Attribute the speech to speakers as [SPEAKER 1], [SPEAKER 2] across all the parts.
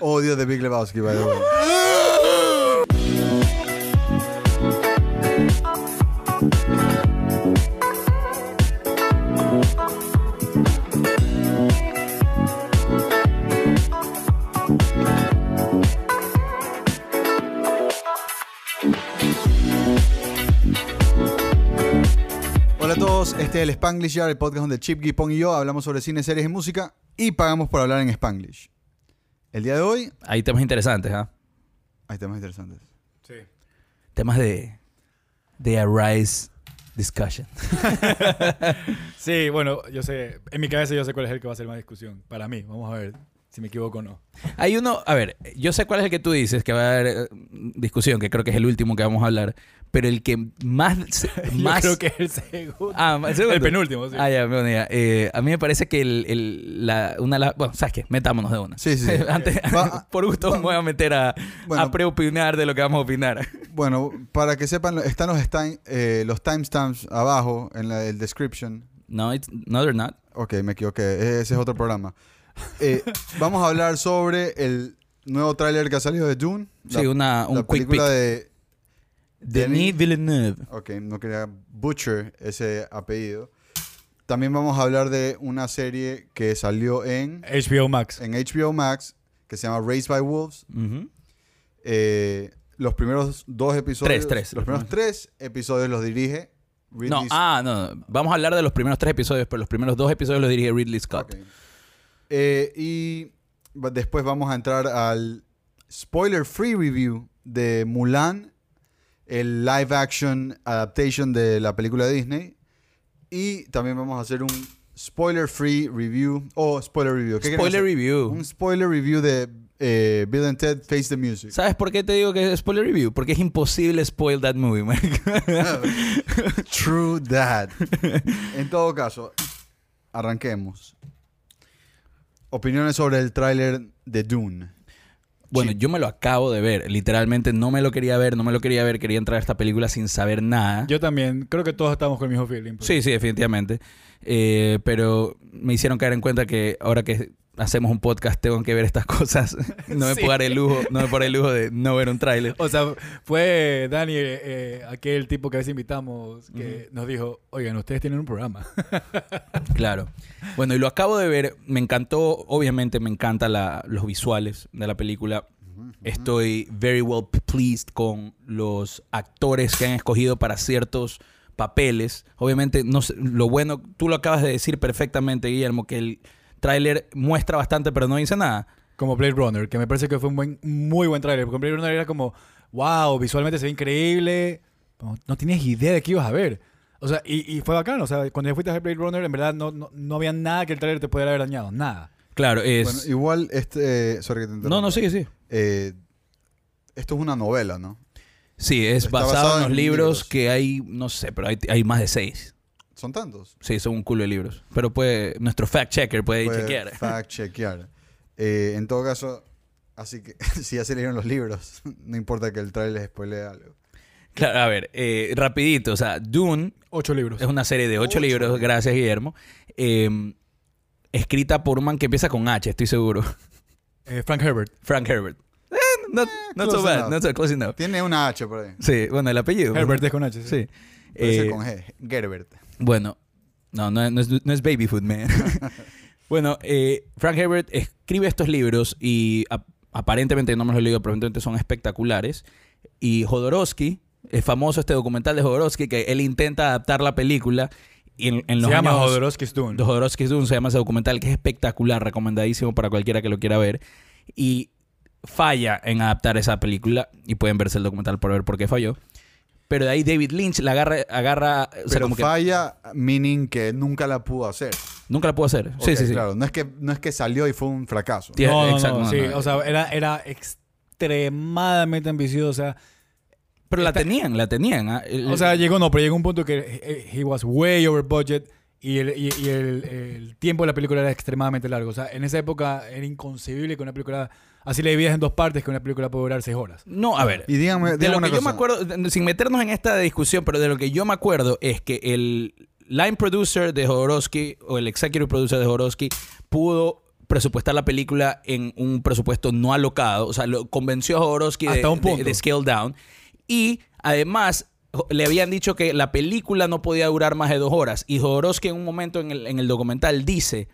[SPEAKER 1] Odio The Big Lebowski, by the way. Hola a todos, este es el Spanglish Yard, el podcast donde Chip, Gipong y yo hablamos sobre cine, series y música y pagamos por hablar en Spanglish. El día de hoy
[SPEAKER 2] Hay temas interesantes, ¿ah?
[SPEAKER 1] hay temas interesantes.
[SPEAKER 3] Sí.
[SPEAKER 2] Temas de, de Arise Discussion.
[SPEAKER 3] Sí, bueno, yo sé, en mi cabeza yo sé cuál es el que va a ser más discusión. Para mí, vamos a ver si me equivoco o no.
[SPEAKER 2] Hay uno, a ver, yo sé cuál es el que tú dices, que va a haber eh, discusión, que creo que es el último que vamos a hablar, pero el que más... más
[SPEAKER 3] Yo creo que es el segundo.
[SPEAKER 2] Ah, ¿el segundo?
[SPEAKER 3] El penúltimo, sí.
[SPEAKER 2] Ah, ya, bueno, ya. Eh, a mí me parece que el, el- la, una las... Bueno, ¿sabes qué? Metámonos de una.
[SPEAKER 1] Sí, sí.
[SPEAKER 2] Antes,
[SPEAKER 1] Va-
[SPEAKER 2] por gusto me voy a meter a,
[SPEAKER 1] Bueno.
[SPEAKER 2] a preopinar de lo que vamos a opinar.
[SPEAKER 1] Bueno, para que sepan, están los, time- eh, los timestamps abajo en la, el description.
[SPEAKER 2] No, it's, no, they're not.
[SPEAKER 1] Ok, me equivoqué, ese es otro programa. Eh, vamos a hablar sobre el nuevo tráiler que ha salido de Dune.
[SPEAKER 2] Sí, una, un
[SPEAKER 1] la
[SPEAKER 2] quick pick.
[SPEAKER 1] película de...
[SPEAKER 2] Denis Villeneuve.
[SPEAKER 1] Ok, no quería butcher ese apellido. También vamos a hablar de una serie que salió en,
[SPEAKER 3] HBO Max.
[SPEAKER 1] en HBO Max que se llama Raised by Wolves. Eh, los primeros dos episodios.
[SPEAKER 2] Tres, tres.
[SPEAKER 1] Los primeros tres episodios los dirige Ridley
[SPEAKER 2] No, ah, no, no. Vamos a hablar de los primeros tres episodios, pero los primeros dos episodios los dirige Ridley Scott.
[SPEAKER 1] Eh, y después vamos a entrar al spoiler free review de Mulan, el live action adaptation de la película de Disney. Y también vamos a hacer un spoiler free review. O spoiler review. ¿Qué
[SPEAKER 2] Spoiler review.
[SPEAKER 1] Un spoiler review de eh, Bill and Ted Face the Music.
[SPEAKER 2] ¿Sabes por qué te digo que es spoiler review? Porque es imposible spoil that movie, man.
[SPEAKER 1] True that. En todo caso, arranquemos. Opiniones sobre el tráiler de Dune.
[SPEAKER 2] Bueno,
[SPEAKER 1] Sí.
[SPEAKER 2] yo me lo acabo de ver. Literalmente no me lo quería ver, no me lo quería ver. Quería entrar a esta película sin saber nada.
[SPEAKER 3] Yo también, creo que todos estamos con el mismo feeling. pues.
[SPEAKER 2] Sí, sí, definitivamente. Eh, pero me hicieron caer en cuenta que ahora que hacemos un podcast tengo que ver estas cosas. No me
[SPEAKER 3] Sí.
[SPEAKER 2] puedo dar el lujo, no me puedo dar el lujo de no ver un tráiler.
[SPEAKER 3] O sea, fue Dani, eh, eh, aquel tipo que a veces invitamos, que nos dijo, oigan, ustedes tienen un programa.
[SPEAKER 2] Claro. Bueno, y lo acabo de ver. Me encantó, obviamente me encantan los visuales de la película. Estoy very well pleased con los actores que han escogido para ciertos papeles. Obviamente, no sé, lo bueno, tú lo acabas de decir perfectamente, Guillermo, que el tráiler muestra bastante, pero no dice nada.
[SPEAKER 3] Como Blade Runner, que me parece que fue un buen, muy buen tráiler. Porque Blade Runner era como, wow, visualmente se ve increíble. No, no tienes idea de qué ibas a ver. O sea, y, y fue bacán. O sea, cuando ya fuiste a ver Blade Runner, en verdad no, no, no había nada que el tráiler te pudiera haber dañado. Nada.
[SPEAKER 2] Claro, es...
[SPEAKER 1] Bueno, igual, este. Sorry que te interrumpa.
[SPEAKER 2] no, no, sí, sí.
[SPEAKER 1] Eh, esto es una novela, ¿no?
[SPEAKER 2] Sí, es basado,
[SPEAKER 1] basado
[SPEAKER 2] en los
[SPEAKER 1] en
[SPEAKER 2] libros,
[SPEAKER 1] libros.
[SPEAKER 2] que hay, no sé, pero hay, hay más de seis.
[SPEAKER 1] Son tantos.
[SPEAKER 2] Sí, son un culo de libros. Pero puede, nuestro fact checker puede,
[SPEAKER 1] Puede
[SPEAKER 2] chequear.
[SPEAKER 1] Fact chequear. Eh, en todo caso, así que si ya se leyeron los libros, no importa que el trailer les spoilee algo.
[SPEAKER 2] Claro, a ver, eh, rapidito, o sea, Dune
[SPEAKER 3] Ocho libros.
[SPEAKER 2] es una serie de ocho,
[SPEAKER 1] Ocho.
[SPEAKER 2] libros, gracias Guillermo, eh, escrita por un man que empieza con H, estoy seguro,
[SPEAKER 3] Eh, Frank Herbert.
[SPEAKER 2] Frank Herbert. Eh, not, not so bad,
[SPEAKER 1] enough.
[SPEAKER 2] not so close enough.
[SPEAKER 1] Tiene una H por ahí.
[SPEAKER 2] Sí, bueno, el apellido.
[SPEAKER 3] Herbert es con H. Sí.
[SPEAKER 2] Sí.
[SPEAKER 1] Puede ser con G. Gerbert.
[SPEAKER 2] Bueno, no, no, no es, no es baby food, man. bueno, eh, Frank Herbert escribe estos libros y ap- aparentemente, no me los he leído, probablemente son espectaculares. Y Jodorowsky, es famoso este documental de Jodorowsky, que él intenta adaptar la película. Y en, en los
[SPEAKER 3] Se llama
[SPEAKER 2] años-
[SPEAKER 3] Jodorowsky's Dune.
[SPEAKER 2] de Jodorowsky's Dune se llama ese documental, que es espectacular, recomendadísimo para cualquiera que lo quiera ver. Y falla en adaptar esa película. Y pueden verse el documental para ver por qué falló. Pero de ahí David Lynch la agarra, agarra o sea,
[SPEAKER 1] Pero
[SPEAKER 2] como que
[SPEAKER 1] falla, meaning que nunca la pudo hacer.
[SPEAKER 2] nunca la pudo hacer. sí, sí, sí.
[SPEAKER 1] Claro, no es, que, no es que salió y fue un fracaso.
[SPEAKER 3] No, no,
[SPEAKER 2] exacto,
[SPEAKER 3] no,
[SPEAKER 2] no,
[SPEAKER 3] sí,
[SPEAKER 2] no.
[SPEAKER 3] o sea, era, era extremadamente ambicioso, o sea,
[SPEAKER 2] Pero la tenían, la tenían. ¿ah? El-
[SPEAKER 3] o sea, llegó, no, pero llegó un punto que eh, he was way over budget y el, y, y el, el tiempo de la película era extremadamente largo, o sea, en esa época era inconcebible que una película, así la dividas en dos partes, que una película puede durar seis horas.
[SPEAKER 2] no, a ver.
[SPEAKER 1] Y
[SPEAKER 2] De
[SPEAKER 1] díganme
[SPEAKER 2] lo
[SPEAKER 1] una
[SPEAKER 2] que yo me
[SPEAKER 1] cosa.
[SPEAKER 2] acuerdo, sin meternos en esta discusión, pero de lo que yo me acuerdo es que el line producer de Jodorowsky o el executive producer de Jodorowsky pudo presupuestar la película en un presupuesto no alocado. O sea, lo convenció a Jodorowsky de,
[SPEAKER 3] Hasta un
[SPEAKER 2] de-
[SPEAKER 3] punto.
[SPEAKER 2] de scale down. Y además le habían dicho que la película no podía durar más de dos horas. Y Jodorowsky en un momento en el, en el documental dice,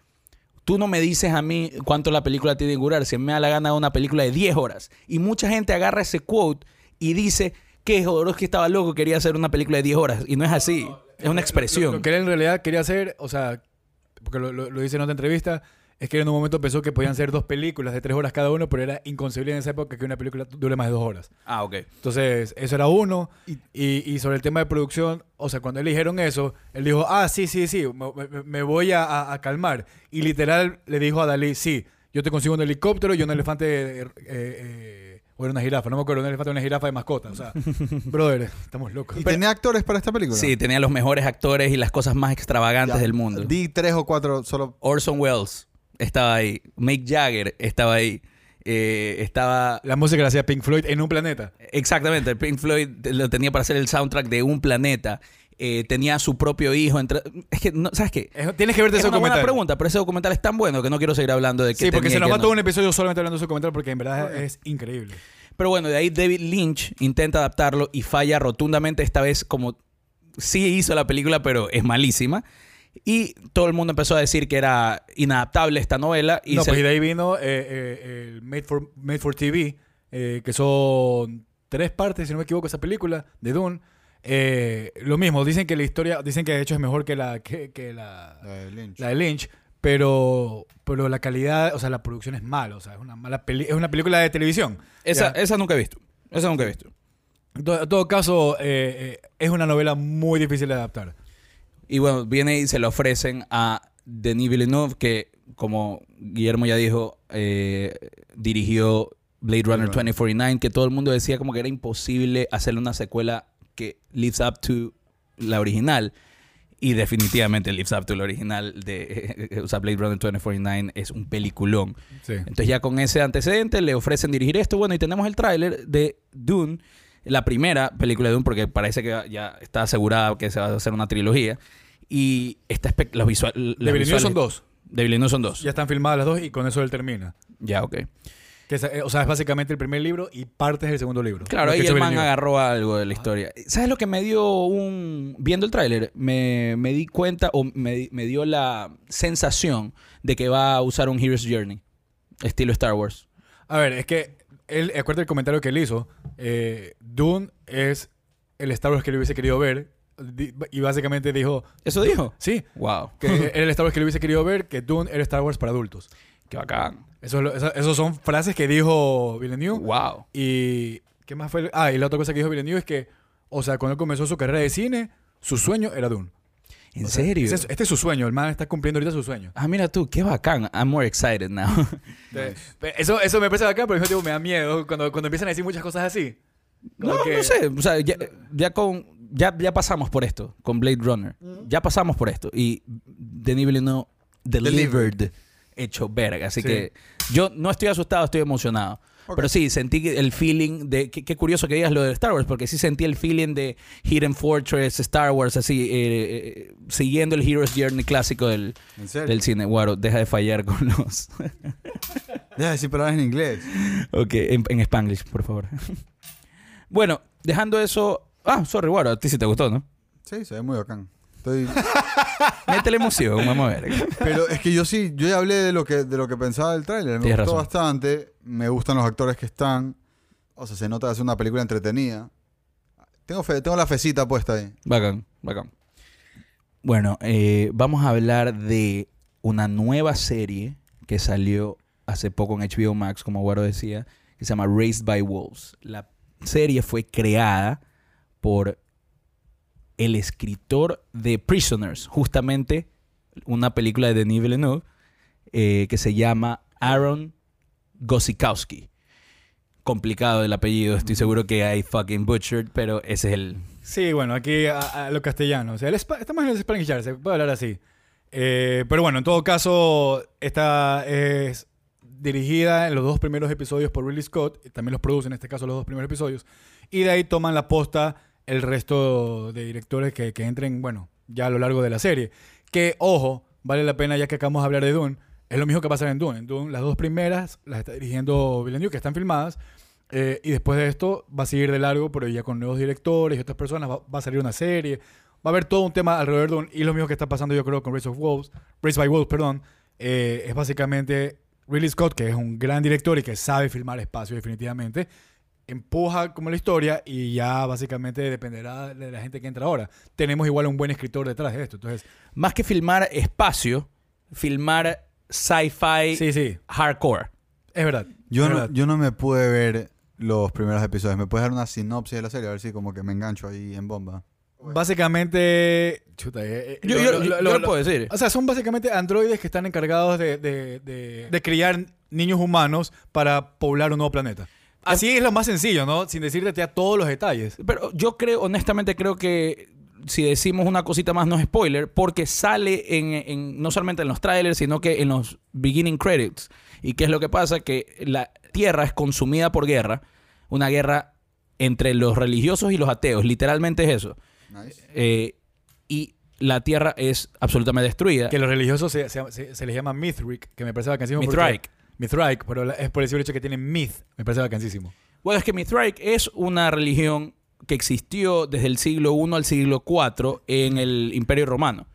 [SPEAKER 2] tú no me dices a mí cuánto la película tiene que durar, si me da la gana de una película de 10 horas. Y mucha gente agarra ese quote y dice que Jodorowsky estaba loco, quería hacer una película de 10 horas. Y no es así, es una expresión.
[SPEAKER 3] Lo, lo que él en realidad quería hacer, o sea, porque lo, lo- lo dice en otra entrevista, es que en un momento pensó que podían ser dos películas de tres horas cada uno, pero era inconcebible en esa época que una película dure más de dos horas.
[SPEAKER 2] Ah, ok.
[SPEAKER 3] Entonces, eso era uno. Y, y sobre el tema de producción, o sea, cuando él dijeron eso, él dijo, ah, sí, sí, sí, me, me- voy a, a- a calmar. Y literal le dijo a Dalí, sí, yo te consigo un helicóptero y un elefante, eh, eh, o era una jirafa, no me acuerdo, un elefante o una jirafa de mascota. O sea, brother, estamos locos.
[SPEAKER 1] ¿Y tenía actores para esta película?
[SPEAKER 2] Sí, tenía los mejores actores y las cosas más extravagantes
[SPEAKER 1] Ya,
[SPEAKER 2] del mundo.
[SPEAKER 1] Di tres o cuatro solo.
[SPEAKER 2] Orson Welles estaba ahí. Mick Jagger estaba ahí. Eh, estaba...
[SPEAKER 3] La música la hacía Pink Floyd en un planeta.
[SPEAKER 2] Exactamente, Pink Floyd lo tenía para hacer el soundtrack de un planeta. Eh, tenía su propio hijo. Entre... Es que, no, ¿sabes qué?
[SPEAKER 3] Es- tienes que verte
[SPEAKER 2] Es
[SPEAKER 3] ese
[SPEAKER 2] una buena
[SPEAKER 3] documental.
[SPEAKER 2] pregunta, pero ese documental es tan bueno que no quiero seguir hablando de que
[SPEAKER 3] Sí, porque se nos va
[SPEAKER 2] que
[SPEAKER 3] todo
[SPEAKER 2] no.
[SPEAKER 3] un episodio solamente hablando de su comentario porque en verdad es increíble.
[SPEAKER 2] Pero bueno, de ahí David Lynch intenta adaptarlo y falla rotundamente esta vez como sí hizo la película, pero es malísima. Y todo el mundo empezó a decir que era inadaptable esta novela. Y
[SPEAKER 3] no,
[SPEAKER 2] se-
[SPEAKER 3] pues y de ahí vino eh, eh, el Made for, Made for TV, eh, que son tres partes, si no me equivoco, esa película de Dune. Eh, lo mismo, dicen que la historia, dicen que de hecho es mejor que la, que, que la,
[SPEAKER 1] La de Lynch.
[SPEAKER 3] la de Lynch, pero, pero la calidad, o sea, la producción es mala, o sea, es una mala peli- es una película de televisión.
[SPEAKER 2] esa,
[SPEAKER 3] Ya.
[SPEAKER 2] esa nunca he visto. Esa nunca he visto.
[SPEAKER 3] En todo, caso, eh, eh, es una novela muy difícil de adaptar.
[SPEAKER 2] Y bueno, viene y se le ofrecen a Denis Villeneuve, que como Guillermo ya dijo, eh, dirigió Blade Runner 2049, que todo el mundo decía como que era imposible hacerle una secuela que lives up to la original. Y definitivamente lives up to la original de o sea, Blade Runner 2049 es un peliculón.
[SPEAKER 3] Sí.
[SPEAKER 2] Entonces ya con ese antecedente le ofrecen dirigir esto. Bueno, y tenemos el tráiler de Dune, la primera película de Dune, porque parece que ya está asegurada que se va a hacer una trilogía. Y está los visual,
[SPEAKER 3] De Villeneuve son dos.
[SPEAKER 2] De Villeneuve son dos.
[SPEAKER 3] Ya están filmadas las dos y con eso él termina.
[SPEAKER 2] Ya, ok.
[SPEAKER 3] Que es, eh, o sea, es básicamente el primer libro y partes del segundo libro.
[SPEAKER 2] Claro, ahí el man agarró algo de la historia. ¿Sabes lo que me dio un... Viendo el tráiler, me, me di cuenta o me, me dio la sensación de que va a usar un Hero's Journey, estilo Star Wars.
[SPEAKER 3] A ver, es que él, acuérdate el comentario que él hizo. Eh, Dune es el Star Wars que le hubiese querido ver. Y básicamente dijo,
[SPEAKER 2] ¿Eso dijo?
[SPEAKER 3] sí,
[SPEAKER 2] Wow.
[SPEAKER 3] que era el Star Wars que le hubiese querido ver, que Dune era Star Wars para adultos.
[SPEAKER 2] Qué bacán.
[SPEAKER 3] Eso, es lo- esa- esos son frases que dijo Villeneuve.
[SPEAKER 2] Wow.
[SPEAKER 3] Y, ¿qué más fue? Ah, y la otra cosa que dijo Villeneuve es que, o sea, cuando él comenzó su carrera de cine, su sueño era Dune.
[SPEAKER 2] ¿En
[SPEAKER 3] O sea,
[SPEAKER 2] serio?
[SPEAKER 3] ese es- este es su sueño, el man está cumpliendo ahorita su sueño.
[SPEAKER 2] Ah, mira tú, qué bacán. I'm more excited now.
[SPEAKER 3] Pe- Eso, eso me parece bacán, pero tiempo me da miedo cuando, cuando empiezan a decir muchas cosas así. Como
[SPEAKER 2] no,
[SPEAKER 3] que-
[SPEAKER 2] no sé. O sea, ya, ya con... Ya, ya pasamos por esto, con Blade Runner. Ya pasamos por esto. Y Denis Villeneuve delivered, hecho verga. Así
[SPEAKER 3] Sí.
[SPEAKER 2] que yo no estoy asustado, estoy emocionado. Pero sí, sentí el feeling de... Qué, curioso que digas lo de Star Wars, porque sí sentí el feeling de Hidden Fortress, Star Wars, así, eh, eh, siguiendo el Hero's Journey clásico del, del cine. Guaro, deja de fallar con los...
[SPEAKER 1] Deja de decir palabras en inglés.
[SPEAKER 2] Ok, en, en Spanglish, por favor. bueno, dejando eso. Ah, sorry, Guaro, a ti sí te gustó, ¿no?
[SPEAKER 1] Sí, se ve muy bacán. Estoy...
[SPEAKER 2] Métele emoción, vamos a ver.
[SPEAKER 1] Pero es que yo sí, yo ya hablé de lo que, de lo que pensaba del tráiler. Me
[SPEAKER 2] Tienes
[SPEAKER 1] gustó
[SPEAKER 2] razón.
[SPEAKER 1] bastante. Me gustan los actores que están. O sea, se nota que es una película entretenida. Tengo, fe, tengo la fecita puesta ahí.
[SPEAKER 2] Bacán, bacán. Bueno, eh, vamos a hablar de una nueva serie que salió hace poco en HBO Max, como Guaro decía, que se llama Raised by Wolves. La serie fue creada por el escritor de Prisoners, justamente una película de Denis Villeneuve eh, que se llama Aaron Gosikowski. Complicado el apellido, estoy seguro que hay fucking butchered, pero ese es el...
[SPEAKER 3] Sí, bueno, aquí a, a lo castellano. O sea, el estamos en el Spanish se puede hablar así. Eh, pero bueno, en todo caso, esta es dirigida en los dos primeros episodios por Ridley Scott. También los produce, en este caso, los dos primeros episodios. Y de ahí toman la posta el resto de directores que, que entren, bueno, ya a lo largo de la serie. Que, ojo, vale la pena, ya que acabamos de hablar de Dune, Es lo mismo que pasa en Dune. En Dune, las dos primeras las está dirigiendo Villeneuve, que están filmadas. eh, y después de esto va a seguir de largo, pero ya con nuevos directores y otras personas. Va, va a salir una serie. Va a haber todo un tema alrededor de Dune. Y lo mismo que está pasando, yo creo, con Race of Wolves. Race by Wolves, perdón. eh, es básicamente Ridley Scott, que es un gran director y que sabe filmar espacio definitivamente. Empuja como la historia y ya básicamente dependerá de la gente que entra ahora. Tenemos igual un buen escritor detrás de esto. Entonces,
[SPEAKER 2] Más que filmar espacio, filmar sci-fi
[SPEAKER 3] sí, sí,
[SPEAKER 2] hardcore.
[SPEAKER 3] es verdad.
[SPEAKER 1] Yo
[SPEAKER 3] es
[SPEAKER 1] no,
[SPEAKER 3] verdad.
[SPEAKER 1] yo no me pude ver los primeros episodios. ¿Me puedes dar una sinopsis de la serie? A ver si como que me engancho ahí en bomba.
[SPEAKER 3] Básicamente. Chuta, eh, eh,
[SPEAKER 2] Yo,
[SPEAKER 3] lo-
[SPEAKER 2] yo-
[SPEAKER 3] lo-
[SPEAKER 2] yo-
[SPEAKER 3] lo-
[SPEAKER 2] yo
[SPEAKER 3] lo-
[SPEAKER 2] lo puedo decir.
[SPEAKER 3] O sea, son básicamente androides que están encargados de, de- de- de criar niños humanos para poblar un nuevo planeta. Así es lo más sencillo, ¿no? Sin decirte ya todos los detalles.
[SPEAKER 2] Pero yo creo, honestamente, creo que si decimos una cosita más no es spoiler, porque sale en, en- no solamente en los trailers, sino que en los beginning credits. ¿Y qué es lo que pasa? Que la Tierra es consumida por guerra, una guerra entre los religiosos y los ateos, literalmente es eso.
[SPEAKER 1] Nice.
[SPEAKER 2] Eh, y la Tierra es absolutamente destruida.
[SPEAKER 3] Que los religiosos se, se- se- se les llama Mithric, que me parece porque-
[SPEAKER 2] Mithraic.
[SPEAKER 3] Mithraic, pero es por el simple hecho que tienen myth. Me parece vacancísimo.
[SPEAKER 2] Bueno, es que Mithraic es una religión que existió desde el siglo I al siglo IV en el Imperio Romano.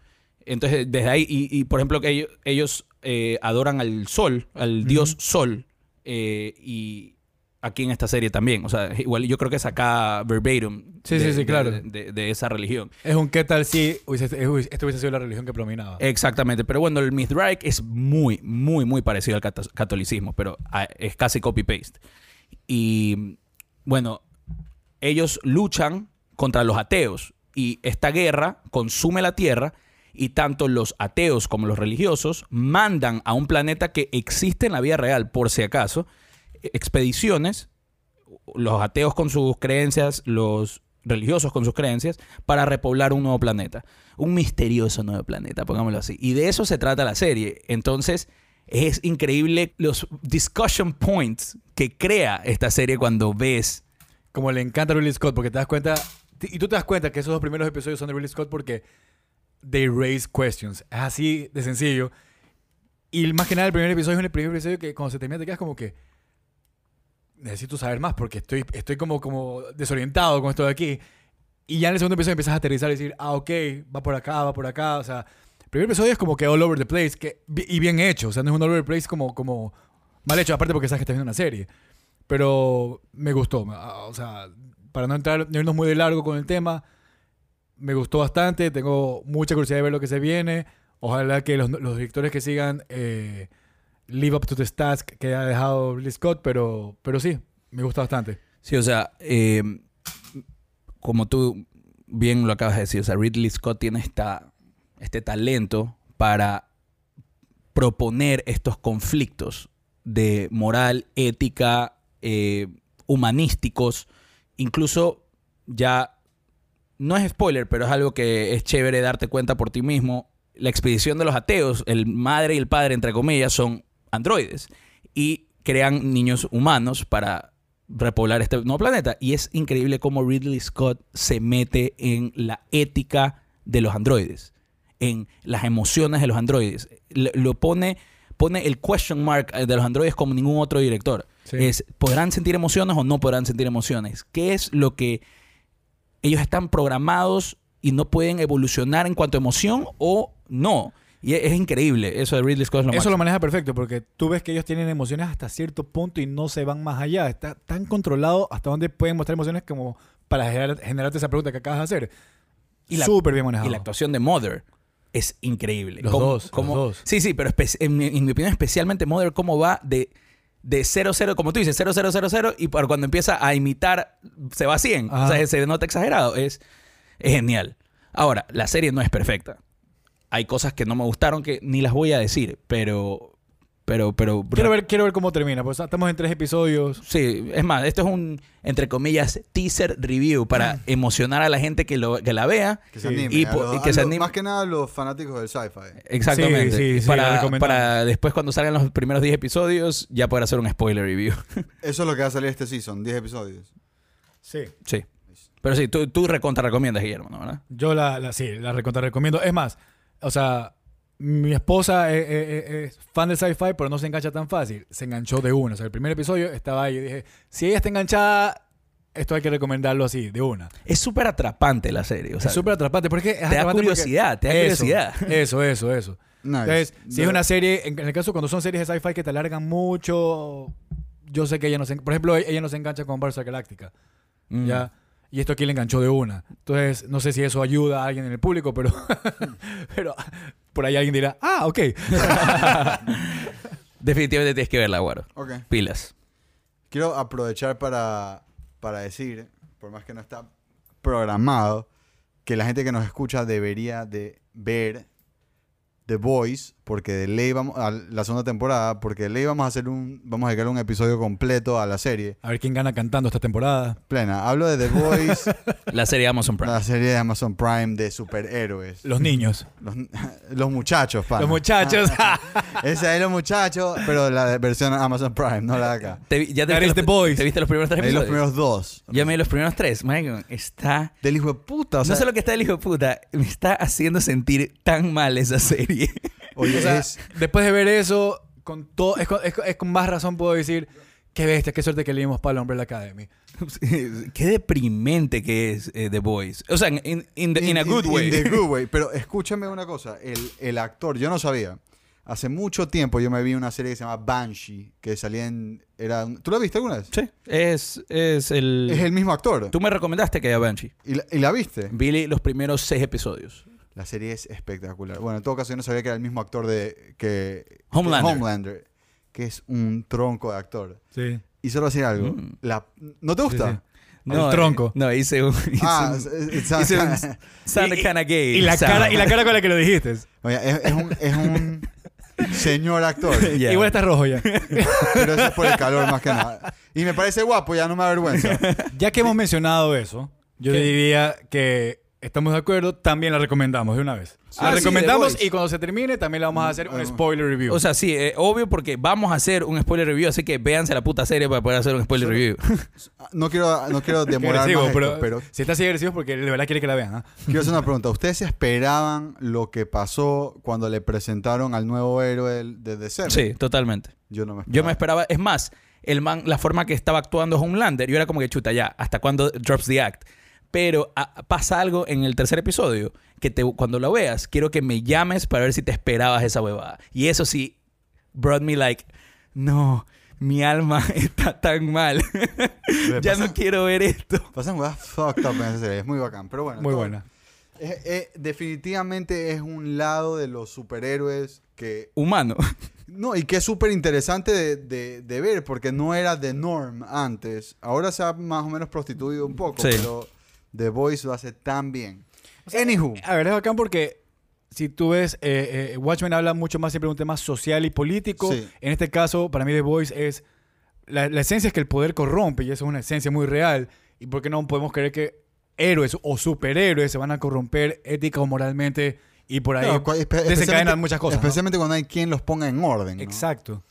[SPEAKER 2] Entonces, desde ahí, y, y, por ejemplo, que ellos, ellos, eh, adoran al sol, al dios sol, eh, y aquí en esta serie también. O sea, igual yo creo que es acá verbatim
[SPEAKER 3] Sí,
[SPEAKER 2] de,
[SPEAKER 3] sí, sí, claro.
[SPEAKER 2] de- de- de esa religión.
[SPEAKER 3] Es un qué tal si hubiese, esto hubiese sido la religión que predominaba.
[SPEAKER 2] Exactamente, pero bueno, el Mithraic es muy, muy, muy parecido al catolicismo, pero ah, es casi copy-paste. Y bueno, ellos luchan contra los ateos y esta guerra consume la tierra y tanto los ateos como los religiosos mandan a un planeta que existe en la vida real, por si acaso, expediciones, los ateos con sus creencias, los religiosos con sus creencias, para repoblar un nuevo planeta. Un misterioso nuevo planeta, pongámoslo así. Y de eso se trata la serie. Entonces, es increíble los discussion points que crea esta serie cuando ves
[SPEAKER 3] Como le encanta a Ridley Scott, porque te das cuenta. Y tú te das cuenta que esos dos primeros episodios son de Ridley Scott porque they raise questions. Es así de sencillo. Y más que nada, el primer episodio es el primer episodio que cuando se termina te quedas como que. Necesito saber más porque estoy, estoy como, como desorientado con esto de aquí. Y ya en el segundo episodio empiezas a aterrizar y decir, ah, ok, va por acá, va por acá. O sea, el primer episodio es como que all over the place que, y bien hecho. O sea, no es un all over the place como, como mal hecho, aparte porque sabes que estás viendo una serie. Pero me gustó. ah, O sea, para no entrar, no irnos muy de largo con el tema, me gustó bastante. Tengo mucha curiosidad de ver lo que se viene. Ojalá que los, los directores que sigan eh, live up to the stats que ha dejado Ridley Scott, pero, pero sí, me gusta bastante.
[SPEAKER 2] Sí, o sea, eh, como tú bien lo acabas de decir, o sea, Ridley Scott tiene esta, este talento para proponer estos conflictos de moral, ética, eh, humanísticos, incluso ya, no es spoiler, pero es algo que es chévere darte cuenta por ti mismo, la expedición de los ateos, el madre y el padre, entre comillas, son androides y crean niños humanos para repoblar este nuevo planeta. Y es increíble cómo Ridley Scott se mete en la ética de los androides, en las emociones de los androides. Lo, lo pone, pone el question mark de los androides como ningún otro director.
[SPEAKER 3] Sí.
[SPEAKER 2] Es, ¿podrán sentir emociones o no podrán sentir emociones? ¿Qué es lo que ellos están programados y no pueden evolucionar en cuanto a emoción o no? Y es, es increíble. Eso de Ridley Scott es lo
[SPEAKER 3] Eso
[SPEAKER 2] máximo.
[SPEAKER 3] lo maneja perfecto porque tú ves que ellos tienen emociones hasta cierto punto y no se van más allá. Está tan controlado hasta dónde pueden mostrar emociones como para generar- generarte esa pregunta que acabas de hacer.
[SPEAKER 2] Y la-
[SPEAKER 3] Súper bien manejado.
[SPEAKER 2] Y la actuación de Mother es increíble.
[SPEAKER 3] Los
[SPEAKER 2] Cómo-
[SPEAKER 3] dos, los dos.
[SPEAKER 2] Sí, sí, pero en mi, en mi opinión, especialmente Mother, cómo va de, de 0-0, como tú dices, 0-0-0-0, y para cuando empieza a imitar, se va a 100.
[SPEAKER 3] Ajá.
[SPEAKER 2] O sea, se nota exagerado. Es, es genial. Ahora, la serie no es perfecta. Hay cosas que no me gustaron que ni las voy a decir, pero. Pero, pero.
[SPEAKER 3] Quiero ver, quiero ver cómo termina. Pues estamos en tres episodios.
[SPEAKER 2] Sí, es más, esto es un, entre comillas, teaser review para emocionar a la gente que, lo, que la vea.
[SPEAKER 1] Que se
[SPEAKER 3] Sí.
[SPEAKER 1] anime.
[SPEAKER 2] Y que se anime.
[SPEAKER 1] Más que nada los fanáticos del sci-fi.
[SPEAKER 2] Exactamente.
[SPEAKER 3] Sí, sí, sí,
[SPEAKER 2] para,
[SPEAKER 3] recomendamos.
[SPEAKER 2] para después, cuando salgan los primeros 10 episodios, ya poder hacer un spoiler review.
[SPEAKER 1] Eso es lo que va a salir este season, 10 episodios.
[SPEAKER 3] Sí.
[SPEAKER 2] sí. Pero sí, tú, tú recontra recomiendas, Guillermo, ¿no? ¿verdad?
[SPEAKER 3] Yo la, la- sí, la recontra recomiendo. Es más, o sea, mi esposa es, es- es fan de sci-fi, pero no se engancha tan fácil. Se enganchó de una. O sea, el primer episodio estaba ahí y dije, si ella está enganchada, esto hay que recomendarlo así, de una.
[SPEAKER 2] Es súper atrapante la serie. O sea,
[SPEAKER 3] es súper atrapante. Porque es
[SPEAKER 2] da
[SPEAKER 3] porque-
[SPEAKER 2] curiosidad, te da
[SPEAKER 3] eso,
[SPEAKER 2] curiosidad.
[SPEAKER 3] Eso, eso, eso.
[SPEAKER 1] Nice.
[SPEAKER 3] Entonces, si es una serie, en, en el caso cuando son series de sci-fi que te alargan mucho, yo sé que ella no se, por ejemplo, ella no se engancha con Barça Galáctica,
[SPEAKER 2] mm.
[SPEAKER 3] ¿ya? Y esto aquí le enganchó de una. Entonces, no sé si eso ayuda a alguien en el público, pero, pero por ahí alguien dirá, ah, ok.
[SPEAKER 2] Definitivamente tienes que verla, Guaro.
[SPEAKER 1] Ok.
[SPEAKER 2] Pilas.
[SPEAKER 1] Quiero aprovechar para, para decir, por más que no está programado, que la gente que nos escucha debería de ver The Voice, porque de ley vamos a la segunda temporada, porque de ley vamos a hacer un, vamos a dedicar un episodio completo a la serie
[SPEAKER 3] A ver quién gana cantando esta temporada.
[SPEAKER 1] plena. Hablo de The Voice,
[SPEAKER 2] La serie de Amazon Prime.
[SPEAKER 1] la serie de Amazon Prime de superhéroes.
[SPEAKER 3] Los niños.
[SPEAKER 1] Los, los muchachos, pana.
[SPEAKER 3] Los muchachos.
[SPEAKER 1] Esa es los muchachos, pero la versión Amazon Prime, no la de acá.
[SPEAKER 2] Te vi- ¿Ya te
[SPEAKER 3] That
[SPEAKER 2] viste,
[SPEAKER 3] is
[SPEAKER 2] los,
[SPEAKER 3] The Boys.
[SPEAKER 2] ¿Te viste los primeros tres
[SPEAKER 1] Ahí los
[SPEAKER 2] episodios?
[SPEAKER 1] primeros dos.
[SPEAKER 2] Ya me vi los primeros tres. Marico, está...
[SPEAKER 1] Del hijo de puta. O sea,
[SPEAKER 2] no sé lo que está el hijo de puta. Me está haciendo sentir tan mal esa serie.
[SPEAKER 1] Oye,
[SPEAKER 3] O sea,
[SPEAKER 1] es,
[SPEAKER 3] después de ver eso, con todo, es, con, es con- es con más razón puedo decir, qué bestia, qué suerte que leímos para el Umbrella Academy.
[SPEAKER 2] Qué deprimente que es eh, The Boys. O sea, in, in, in the- in a good way.
[SPEAKER 1] In the good way. Pero escúchame una cosa. El, el actor, yo no sabía. Hace mucho tiempo yo me vi una serie que se llama Banshee, que salía en... Era, ¿Tú la viste alguna vez?
[SPEAKER 2] Sí, es, es el...
[SPEAKER 1] Es el mismo actor.
[SPEAKER 2] Tú me recomendaste que haya Banshee.
[SPEAKER 1] ¿Y la, y la viste?
[SPEAKER 2] Vi los primeros seis episodios.
[SPEAKER 1] La serie es espectacular. Bueno, en todo caso yo no sabía que era el mismo actor de... Que,
[SPEAKER 2] Homelander.
[SPEAKER 1] que Homelander. Que es un tronco de actor.
[SPEAKER 3] Sí.
[SPEAKER 1] Y solo decir algo.
[SPEAKER 2] Mm.
[SPEAKER 1] La, ¿No te gusta?
[SPEAKER 3] El tronco.
[SPEAKER 2] eh, No, hice un... Hice
[SPEAKER 1] Ah,
[SPEAKER 2] un- hice sound
[SPEAKER 3] Y- y-
[SPEAKER 2] kinda gay.
[SPEAKER 3] Y la,
[SPEAKER 2] sound.
[SPEAKER 3] cara, y la cara con la que lo dijiste.
[SPEAKER 1] Oye, es, es un, es un señor actor.
[SPEAKER 2] Ya.
[SPEAKER 3] Igual está rojo ya.
[SPEAKER 1] Pero eso es por el calor más que nada. Y me parece guapo, ya no me avergüenza.
[SPEAKER 3] Ya que hemos mencionado eso, yo
[SPEAKER 2] ¿Qué?
[SPEAKER 3] diría que estamos de acuerdo, también la recomendamos de una vez.
[SPEAKER 2] Ah,
[SPEAKER 3] la
[SPEAKER 2] sí,
[SPEAKER 3] recomendamos y cuando se termine también le vamos a hacer un
[SPEAKER 1] Ah.
[SPEAKER 3] spoiler review.
[SPEAKER 2] O sea, sí, eh, obvio porque vamos a hacer un spoiler review, así que véanse la puta serie para poder hacer un spoiler review.
[SPEAKER 1] No quiero, no quiero demorar
[SPEAKER 3] agresivo,
[SPEAKER 1] más
[SPEAKER 3] pero,
[SPEAKER 1] esto, pero
[SPEAKER 3] si está así agresivo es porque de verdad quiere que la vean. ¿ah?
[SPEAKER 1] quiero hacer una pregunta. ¿Ustedes esperaban lo que pasó cuando le presentaron al nuevo héroe de The Seven?
[SPEAKER 2] Sí, totalmente.
[SPEAKER 1] Yo no me esperaba.
[SPEAKER 2] Yo me esperaba, es más, el man, la forma que estaba actuando Homelander, yo era como que chuta ya, ¿hasta cuándo drops the act? Pero ah, pasa algo en el tercer episodio que te, cuando lo veas, quiero que me llames para ver si te esperabas esa huevada. Y eso sí, brought me like, no, mi alma está tan mal. ya no quiero ver esto.
[SPEAKER 1] Pasan weas fucked up en esa serie. Es muy bacán. Pero bueno.
[SPEAKER 3] Muy
[SPEAKER 1] todo-
[SPEAKER 3] buena.
[SPEAKER 1] es- es- definitivamente es un lado de los superhéroes que...
[SPEAKER 2] Humano.
[SPEAKER 1] No, y que es súper interesante de, de- de ver, porque no era de norm antes. Ahora se ha más o menos prostituido un poco,
[SPEAKER 2] Sí.
[SPEAKER 1] pero The Voice lo hace tan bien. Anywho.
[SPEAKER 3] A ver, es bacán porque si tú ves, eh, eh, Watchmen habla mucho más siempre de un tema social y político.
[SPEAKER 1] Sí.
[SPEAKER 3] En este caso, para mí The Voice es... La, la esencia es que el poder corrompe y eso es una esencia muy real. ¿Y por qué no podemos creer que héroes o superhéroes se van a corromper ética o moralmente y por ahí desencadenan muchas cosas? ¿no?
[SPEAKER 1] Especialmente cuando hay quien los ponga en orden. ¿no?
[SPEAKER 3] Exacto.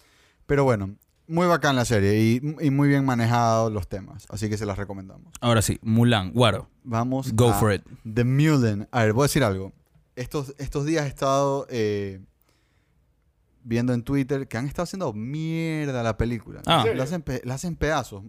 [SPEAKER 1] Pero bueno, muy bacán la serie y, y muy bien manejados los temas. Así que se las recomendamos.
[SPEAKER 2] Ahora sí, Mulan, Guaro.
[SPEAKER 1] Vamos
[SPEAKER 2] Go
[SPEAKER 1] a
[SPEAKER 2] for it.
[SPEAKER 1] The Mulan. A ver, voy a decir algo. Estos, estos días he estado eh, viendo en Twitter que han estado haciendo mierda la película.
[SPEAKER 2] Ah.
[SPEAKER 1] La, hacen, pe- la hacen pedazos.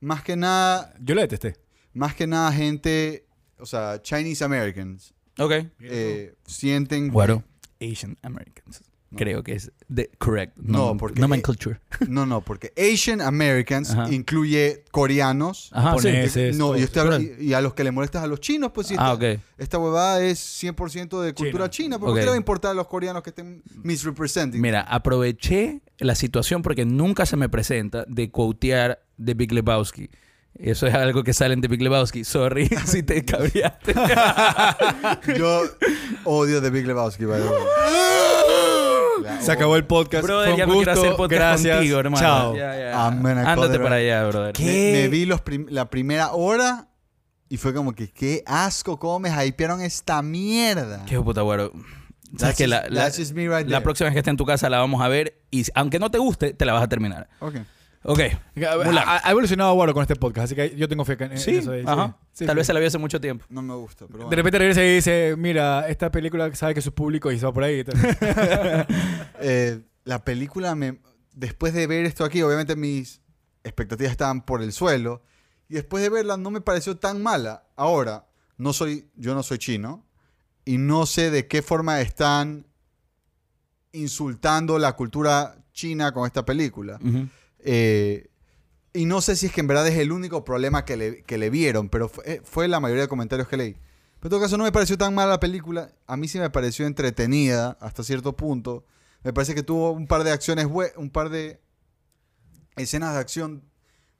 [SPEAKER 1] Más que nada,
[SPEAKER 3] Yo la detesté.
[SPEAKER 1] más que nada gente, o sea, Chinese Americans,
[SPEAKER 2] Ok.
[SPEAKER 1] eh, sienten...
[SPEAKER 2] Guaro. Asian Americans. Creo que es the correct
[SPEAKER 1] No,
[SPEAKER 2] nom-
[SPEAKER 1] porque-
[SPEAKER 2] nomenclature.
[SPEAKER 1] No, no, porque Asian Americans
[SPEAKER 2] Ajá.
[SPEAKER 1] incluye coreanos.
[SPEAKER 2] Ajá, sí.
[SPEAKER 3] japoneses,
[SPEAKER 1] No, y, usted habla- y- y a los que le molestas a los chinos, pues sí.
[SPEAKER 2] Ah,
[SPEAKER 1] esta,
[SPEAKER 2] ok.
[SPEAKER 1] esta huevada es 100% de cultura china. ¿Por
[SPEAKER 2] Ok.
[SPEAKER 1] qué le va a importar a los coreanos que estén misrepresenting?
[SPEAKER 2] Mira, aproveché la situación porque nunca se me presenta de quotear de Big Lebowski. Eso es algo que sale en The Big Lebowski. Sorry si te cabreaste.
[SPEAKER 1] Yo odio The Big Lebowski, by the way.
[SPEAKER 3] Se acabó el podcast.
[SPEAKER 2] Brother,
[SPEAKER 3] Fue un
[SPEAKER 2] ya no quiero
[SPEAKER 3] gusto.
[SPEAKER 2] hacer podcast
[SPEAKER 3] Gracias.
[SPEAKER 2] contigo, hermano.
[SPEAKER 3] Chao.
[SPEAKER 2] Ya, ya.
[SPEAKER 1] I'm gonna call
[SPEAKER 2] Ándate
[SPEAKER 1] it
[SPEAKER 2] para
[SPEAKER 1] right.
[SPEAKER 2] allá, brother.
[SPEAKER 1] Me, me vi los prim- la primera hora y fue como que qué asco, cómo me hypearon esta mierda.
[SPEAKER 2] Qué puta, güero.
[SPEAKER 1] That's
[SPEAKER 2] que
[SPEAKER 1] just-
[SPEAKER 2] la, la-
[SPEAKER 1] that's just me right
[SPEAKER 2] la
[SPEAKER 1] there.
[SPEAKER 2] próxima vez que esté en tu casa la vamos a ver y aunque no te guste, te la vas a terminar.
[SPEAKER 1] Ok.
[SPEAKER 2] Ok. Mulan.
[SPEAKER 3] Ha, ha evolucionado Guaro con este podcast, así que yo tengo fe en,
[SPEAKER 2] Sí,
[SPEAKER 3] eso. de-
[SPEAKER 2] ajá.
[SPEAKER 3] Sí,
[SPEAKER 2] Tal
[SPEAKER 3] sí.
[SPEAKER 2] vez se la vio hace mucho tiempo.
[SPEAKER 1] No me gusta, pero
[SPEAKER 3] De repente regresa y dice, mira, esta película sabe que su público y se va por ahí. y tal.
[SPEAKER 1] Eh, la película me... Después de ver esto aquí, obviamente mis expectativas estaban por el suelo. Y después de verla no me pareció tan mala. Ahora, no soy, yo no soy chino. Y no sé de qué forma están insultando la cultura china con esta película.
[SPEAKER 2] Ujú.
[SPEAKER 1] Eh, y no sé si es que en verdad es el único problema que le, que le vieron, pero fue, eh, fue la mayoría de comentarios que leí. Pero en todo caso no me pareció tan mala la película. A mí sí me pareció entretenida hasta cierto punto. Me parece que tuvo un par de acciones, un par de escenas de acción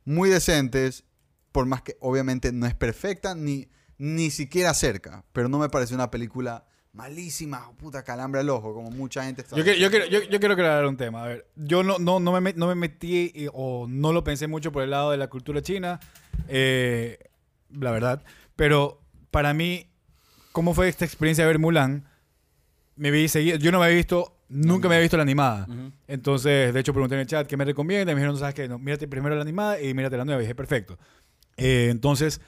[SPEAKER 1] muy decentes, por más que obviamente no es perfecta ni, ni siquiera cerca. Pero no me pareció una película malísima, puta calambre al ojo, como mucha gente está
[SPEAKER 3] Yo, quiero- yo, quiero, yo, yo quiero aclarar un tema. A ver, yo no, no, no, me, no me metí y- o no lo pensé mucho por el lado de la cultura china, eh, la verdad. Pero para mí, ¿cómo fue esta experiencia de ver Mulan? Me vi seguido, yo no me había visto, nunca me había visto la animada. Entonces, de hecho, pregunté en el chat qué me recomienda. Me dijeron, ¿sabes qué? No, mírate primero la animada y mírate la nueva. Y dije, perfecto. Eh, entonces,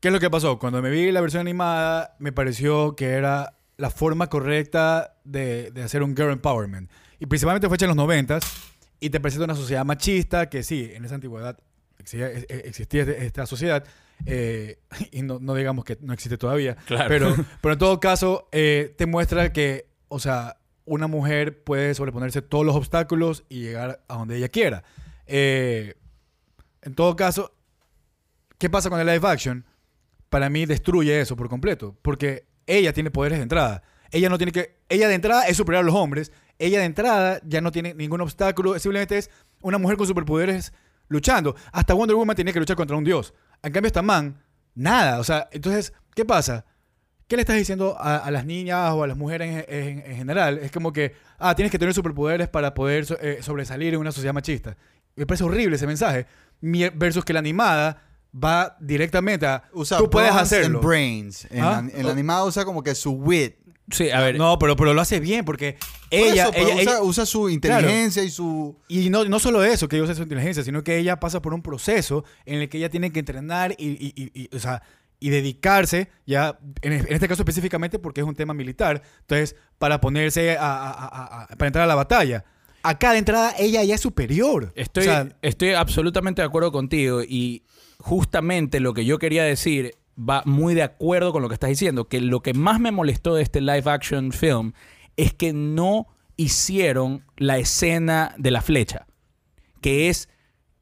[SPEAKER 3] ¿qué es lo que pasó? Cuando me vi la versión animada, me pareció que era la forma correcta de, de hacer un girl empowerment. Y principalmente fue hecha en los 90 y te presenta una sociedad machista que sí, en esa antigüedad existía, eh, existía esta sociedad. eh, y no, no digamos que no existe todavía.
[SPEAKER 2] Claro.
[SPEAKER 3] Pero, pero en todo caso, eh, te muestra que, o sea, una mujer puede sobreponerse todos los obstáculos y llegar a donde ella quiera. Eh, en todo caso, ¿qué pasa con el live action? Para mí destruye eso por completo, porque ella tiene poderes de entrada. Ella no tiene que, ella de entrada es superior a los hombres. Ella de entrada ya no tiene ningún obstáculo. Simplemente es una mujer con superpoderes luchando. Hasta Wonder Woman tenía que luchar contra un dios. En cambio, esta man, nada. O sea, entonces, ¿qué pasa? ¿Qué le estás diciendo a, las niñas o a las mujeres en, en- en general? Es como que, ah, tienes que tener superpoderes para poder eh, sobresalir en una sociedad machista. Me parece horrible ese mensaje. Versus que la animada va directamente a,
[SPEAKER 1] Usa
[SPEAKER 3] tú puedes hacerlo.
[SPEAKER 1] and brains. En,
[SPEAKER 3] ¿Ah?
[SPEAKER 1] la, en la animada usa como que su wit.
[SPEAKER 2] Sí, a ver.
[SPEAKER 3] No, pero, pero lo hace bien porque
[SPEAKER 1] Por
[SPEAKER 3] ella,
[SPEAKER 1] eso,
[SPEAKER 3] ella,
[SPEAKER 1] usa,
[SPEAKER 3] ella-
[SPEAKER 1] usa su inteligencia y su...
[SPEAKER 3] Y no, no solo eso, que ella usa su inteligencia, sino que ella pasa por un proceso en el que ella tiene que entrenar y, y- y- y, o sea, y dedicarse, ya en, en este caso específicamente porque es un tema militar, entonces para ponerse a, a- a- a- para entrar a la batalla. Acá de entrada ella ya es superior.
[SPEAKER 2] Estoy,
[SPEAKER 3] O sea,
[SPEAKER 2] estoy absolutamente de acuerdo contigo y justamente lo que yo quería decir va muy de acuerdo con lo que estás diciendo, que lo que más me molestó de este live action film es que no hicieron la escena de la flecha, que es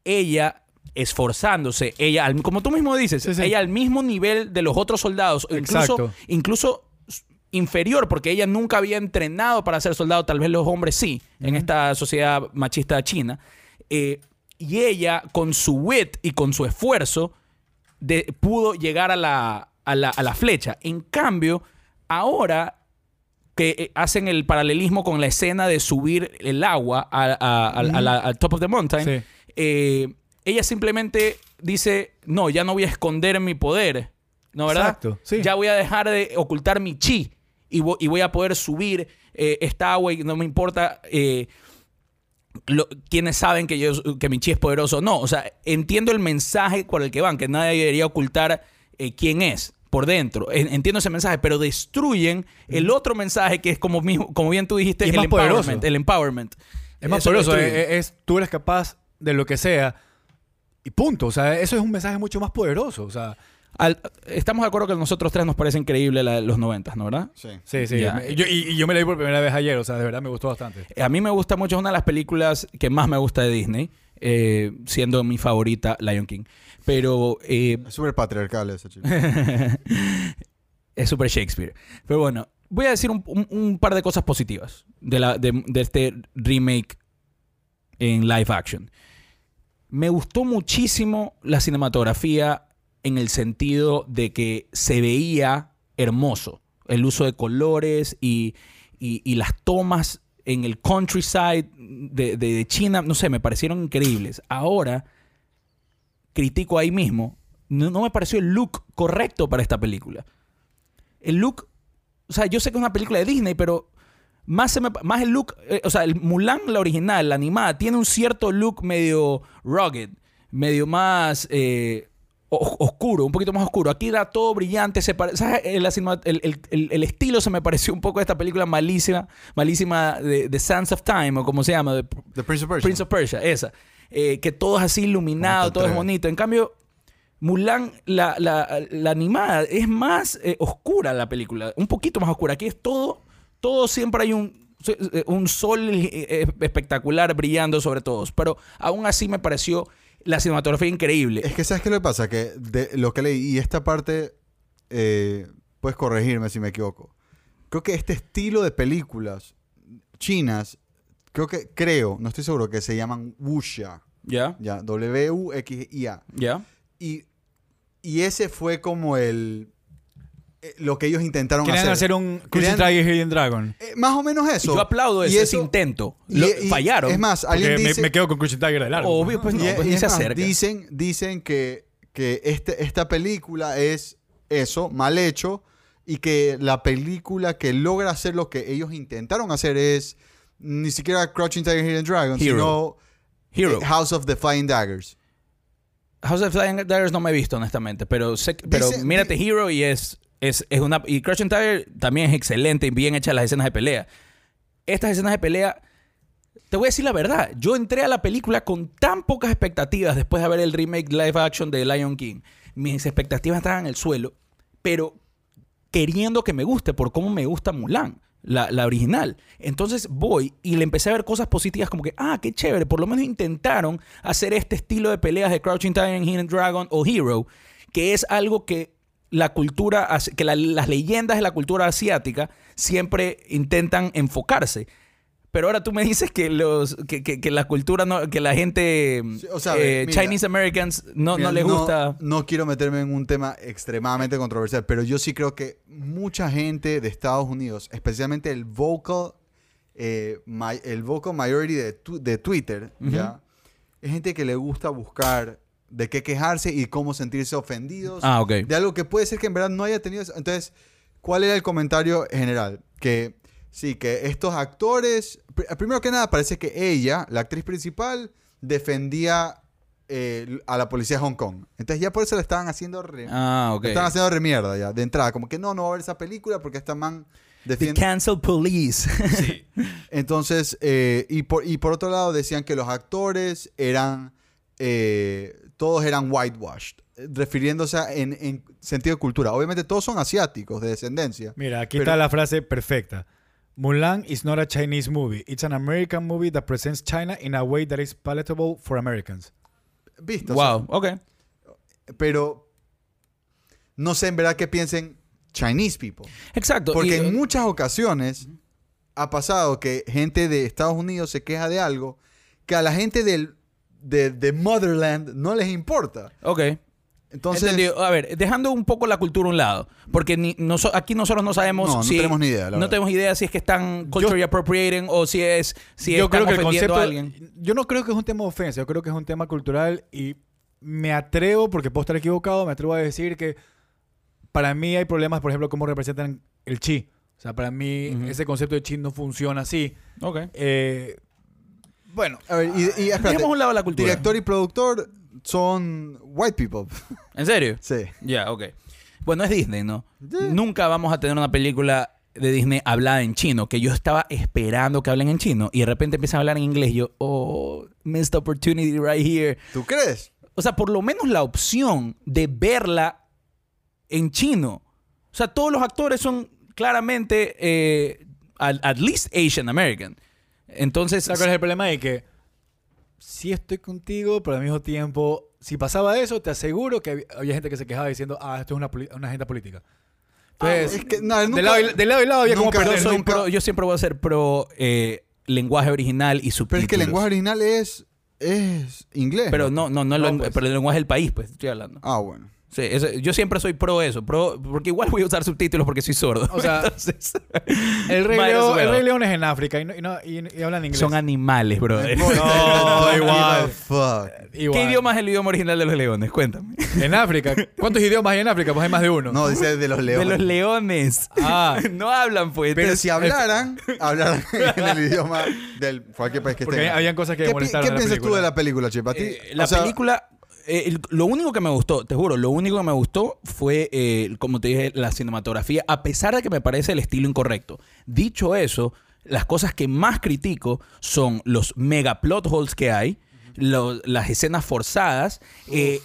[SPEAKER 2] ella esforzándose, ella, como tú mismo dices,
[SPEAKER 3] Sí, sí.
[SPEAKER 2] ella al mismo nivel de los otros soldados, incluso, incluso inferior, porque ella nunca había entrenado para ser soldado, tal vez los hombres sí, en esta sociedad machista china. Eh, y ella, con su wit y con su esfuerzo, de- pudo llegar a la, a, la, a la flecha. En cambio, ahora que eh, hacen el paralelismo con la escena de subir el agua a- a- a- a la- al top of the mountain,
[SPEAKER 3] Sí.
[SPEAKER 2] eh, ella simplemente dice, no, ya no voy a esconder mi poder, ¿no verdad?
[SPEAKER 3] Exacto, sí.
[SPEAKER 2] Ya voy a dejar de ocultar mi chi y, vo- y voy a poder subir eh, esta agua y no me importa eh, lo- quienes saben que, yo, que mi chi es poderoso no. O sea, entiendo el mensaje por el que van, que nadie debería ocultar eh, quién es por dentro. En- Entiendo ese mensaje, pero destruyen el otro mensaje que es como, mismo, como bien tú dijiste, el
[SPEAKER 3] más poderoso.
[SPEAKER 2] empowerment. El empowerment.
[SPEAKER 3] es más
[SPEAKER 2] Eso
[SPEAKER 3] poderoso. es- tú eres capaz de lo que sea y punto. O sea, eso es un mensaje mucho más poderoso. O sea,
[SPEAKER 2] Al- estamos de acuerdo que a nosotros tres nos parece increíble la de los noventas, ¿no verdad?
[SPEAKER 1] Sí.
[SPEAKER 3] sí, sí.
[SPEAKER 2] Ya.
[SPEAKER 3] Me- yo- y, y yo me la vi por primera vez ayer. O sea, de verdad me gustó bastante.
[SPEAKER 2] A mí me gusta mucho, es una de las películas que más me gusta de Disney, eh, siendo mi favorita Lion King. Pero eh,
[SPEAKER 1] Es súper patriarcal ese chico.
[SPEAKER 2] es súper Shakespeare. Pero bueno, voy a decir un, un- un par de cosas positivas de, la, de, de este remake en live action. Me gustó muchísimo la cinematografía en el sentido de que se veía hermoso. El uso de colores y, y- las tomas en el countryside de, China, no sé, me parecieron increíbles. Ahora, critico ahí mismo, no, no me pareció el look correcto para esta película. El look, o sea, yo sé que es una película de Disney, pero más, se me más el look, eh, o sea, el Mulan, la original, la animada, tiene un cierto look medio rugged, medio más eh, oscuro, un poquito más oscuro. Aquí era todo brillante, se. El, estilo se me pareció un poco a esta película malísima, malísima de, de Sands of Time, o como se llama, de
[SPEAKER 1] The Prince of Persia.
[SPEAKER 2] Prince of Persia, esa. Eh, que todo es así iluminado,
[SPEAKER 1] ¿Cómo te
[SPEAKER 2] todo es bonito. En cambio, Mulan, la, la- la animada, es más eh, oscura la película. Un poquito más oscura. Aquí es todo, todo siempre hay un, eh, un sol espectacular brillando sobre todos. Pero aún así me pareció la cinematografía increíble.
[SPEAKER 1] Es que ¿sabes qué que pasa? Que de lo que leí, y esta parte, eh, puedes corregirme si me equivoco. Creo que este estilo de películas chinas, creo que, creo, no estoy seguro, que se llaman wuxia.
[SPEAKER 2] ¿Ya?
[SPEAKER 1] Ya, W-U-X-I-A.
[SPEAKER 2] ¿Ya?
[SPEAKER 1] Y, y ese fue como el... eh, Lo que ellos intentaron
[SPEAKER 3] Querían
[SPEAKER 1] hacer.
[SPEAKER 3] hacer un Cruising Tiger Hidden Dragon.
[SPEAKER 1] Eh, más o menos eso.
[SPEAKER 2] Yo aplaudo
[SPEAKER 1] Y
[SPEAKER 2] ese,
[SPEAKER 1] eso-
[SPEAKER 2] intento.
[SPEAKER 1] y-
[SPEAKER 2] Lo-
[SPEAKER 1] y-
[SPEAKER 2] fallaron.
[SPEAKER 1] Es más, alguien
[SPEAKER 3] Porque me,
[SPEAKER 1] dice...
[SPEAKER 3] me quedo con Cruising Tiger de largo.
[SPEAKER 2] Obvio, pues no,
[SPEAKER 1] Y-
[SPEAKER 2] pues
[SPEAKER 1] y
[SPEAKER 2] ni
[SPEAKER 1] es
[SPEAKER 2] se
[SPEAKER 1] más,
[SPEAKER 2] acerca.
[SPEAKER 1] Dicen, dicen que, que este, esta película es eso, mal hecho, y que la película que logra hacer lo que ellos intentaron hacer es ni siquiera Crouching Tiger, Hidden Dragon,
[SPEAKER 2] Hero.
[SPEAKER 1] sino
[SPEAKER 2] Hero.
[SPEAKER 1] eh, House of the Flying Daggers.
[SPEAKER 2] House of Flying Daggers no me he visto, honestamente. Pero, sé, que- pero
[SPEAKER 1] Dice-
[SPEAKER 2] mírate
[SPEAKER 1] di-
[SPEAKER 2] Hero y es, es, es una... Y Crouching Tiger también es excelente y bien hechas las escenas de pelea. Estas escenas de pelea... Te voy a decir la verdad. Yo entré a la película con tan pocas expectativas después de ver el remake live action de Lion King. Mis expectativas estaban en el suelo. Pero queriendo que me guste por cómo me gusta Mulan, la, la original. Entonces voy y le empecé a ver cosas positivas como que, ah, qué chévere, por lo menos intentaron hacer este estilo de peleas de Crouching Tiger, Hidden Dragon o Hero, que es algo que la cultura, que la- las leyendas de la cultura asiática siempre intentan enfocarse. Pero ahora tú me dices que los que, que- que la cultura no, que la gente
[SPEAKER 1] Sí, o sea,
[SPEAKER 2] eh,
[SPEAKER 1] mira,
[SPEAKER 2] Chinese Americans no,
[SPEAKER 1] Mira,
[SPEAKER 2] no les gusta.
[SPEAKER 1] No quiero meterme en un tema extremadamente controversial, pero yo sí creo que mucha gente de Estados Unidos, especialmente el vocal, eh, el vocal majority de, tu- de Twitter, ¿ya? es gente que le gusta buscar de qué quejarse y cómo sentirse ofendidos
[SPEAKER 2] Ah, ok.
[SPEAKER 1] de algo que puede ser que en verdad no haya tenido. eso. Entonces, ¿cuál era el comentario general? Que sí, que estos actores. pr- Primero que nada, parece que ella, la actriz principal, defendía eh, a la policía de Hong Kong. Entonces, ya por eso le estaban haciendo re,
[SPEAKER 2] Ah, ok.
[SPEAKER 1] le estaban haciendo re mierda ya, de entrada. Como que no, no va a ver esa película porque esta man
[SPEAKER 2] The. Cancel Police.
[SPEAKER 1] Entonces, eh, y, por, y por otro lado, decían que los actores eran. eh, todos eran whitewashed, eh, refiriéndose a- en, en sentido de cultura. Obviamente, todos son asiáticos de descendencia.
[SPEAKER 3] Mira, aquí
[SPEAKER 1] Pero-
[SPEAKER 3] está la frase perfecta. Mulan is not a Chinese movie. It's an American movie that presents China in a way that is palatable for Americans.
[SPEAKER 1] ¿Viste? O sea,
[SPEAKER 2] wow, ok.
[SPEAKER 1] pero no sé en verdad qué piensen Chinese people.
[SPEAKER 2] Exacto.
[SPEAKER 1] Porque
[SPEAKER 2] y,
[SPEAKER 1] en
[SPEAKER 2] eh,
[SPEAKER 1] muchas ocasiones ha pasado que gente de Estados Unidos se queja de algo que a la gente del, de, de Motherland no les importa.
[SPEAKER 2] Ok.
[SPEAKER 1] Entonces,
[SPEAKER 2] Entendido. A ver, dejando un poco la cultura a un lado, porque ni, noso- aquí nosotros no sabemos
[SPEAKER 1] No, no
[SPEAKER 2] si...
[SPEAKER 1] tenemos ni idea,
[SPEAKER 2] No tenemos idea si es que están culturally appropriating o si es... Si
[SPEAKER 3] yo
[SPEAKER 2] están
[SPEAKER 3] creo que el
[SPEAKER 2] ofendiendo
[SPEAKER 3] concepto,
[SPEAKER 2] a alguien.
[SPEAKER 3] yo no creo que es un tema de ofensa, yo creo que es un tema cultural y me atrevo, porque puedo estar equivocado, me atrevo a decir que para mí hay problemas, por ejemplo, cómo representan el chi. O sea, para mí ese concepto de chi no funciona así.
[SPEAKER 2] Ok.
[SPEAKER 3] Eh, bueno,
[SPEAKER 1] a ver, y, y espérate,
[SPEAKER 2] Dejemos a un lado la cultura.
[SPEAKER 1] director y productor son white people.
[SPEAKER 2] ¿En serio?
[SPEAKER 1] sí.
[SPEAKER 2] Ya, ok. Bueno, es Disney, ¿no? Nunca vamos a tener una película de Disney hablada en chino, que yo estaba esperando que hablen en chino y de repente empiezan a hablar en inglés. Yo, oh, missed opportunity right here.
[SPEAKER 1] ¿Tú crees?
[SPEAKER 2] O sea, por lo menos la opción de verla en chino. O sea, todos los actores son claramente, eh, at, at least Asian American. Entonces,
[SPEAKER 3] ¿sabes cuál es el problema? De que sí estoy contigo, pero al mismo tiempo, si pasaba eso, te aseguro que había, había gente que se quejaba diciendo, ah, esto es una, una agenda política. Entonces,
[SPEAKER 1] es que, no,
[SPEAKER 3] de,
[SPEAKER 1] nunca-
[SPEAKER 3] lado y, de lado y lado había como
[SPEAKER 1] nunca-
[SPEAKER 2] yo, soy
[SPEAKER 1] nunca-
[SPEAKER 2] pro- yo siempre voy a ser pro eh, lenguaje original y subtítulos.
[SPEAKER 1] Pero es que el lenguaje original es, es inglés.
[SPEAKER 2] Pero no, no, no,
[SPEAKER 1] No,
[SPEAKER 2] lengu-
[SPEAKER 1] pues.
[SPEAKER 2] pero el lenguaje del país, pues estoy hablando.
[SPEAKER 1] Ah, bueno.
[SPEAKER 2] Sí, eso- yo siempre soy pro eso, pro, porque igual voy a usar subtítulos porque soy sordo.
[SPEAKER 3] O sea,
[SPEAKER 2] Entonces,
[SPEAKER 3] El Rey, León, el
[SPEAKER 2] well.
[SPEAKER 3] Rey León es en África y, no- y no- y- y hablan inglés.
[SPEAKER 2] son animales, brother.
[SPEAKER 3] No, igual.
[SPEAKER 1] Fuck.
[SPEAKER 3] Igual.
[SPEAKER 2] ¿Qué idioma es el idioma original de los leones? Cuéntame.
[SPEAKER 3] En África. ¿Cuántos idiomas hay en África? Pues hay más de uno.
[SPEAKER 1] No, dice de los
[SPEAKER 2] De
[SPEAKER 1] leones.
[SPEAKER 2] los leones.
[SPEAKER 3] Ah.
[SPEAKER 2] no hablan, pues.
[SPEAKER 1] Pero
[SPEAKER 2] Entonces,
[SPEAKER 1] si hablaran, hablaran en el idioma del cualquier país que
[SPEAKER 3] Porque
[SPEAKER 1] esté.
[SPEAKER 3] habían cosas que
[SPEAKER 1] ¿Qué,
[SPEAKER 3] molestaron
[SPEAKER 1] ¿Qué
[SPEAKER 3] la
[SPEAKER 1] piensas tú de la película, Chip? ¿A ti?
[SPEAKER 2] eh, la
[SPEAKER 1] o sea,
[SPEAKER 2] película. Eh, el- lo único que me gustó, te juro, lo único que me gustó fue, eh, como te dije, la cinematografía, a pesar de que me parece el estilo incorrecto. Dicho eso, las cosas que más critico son los mega plot holes que hay. lo- las escenas forzadas, eh,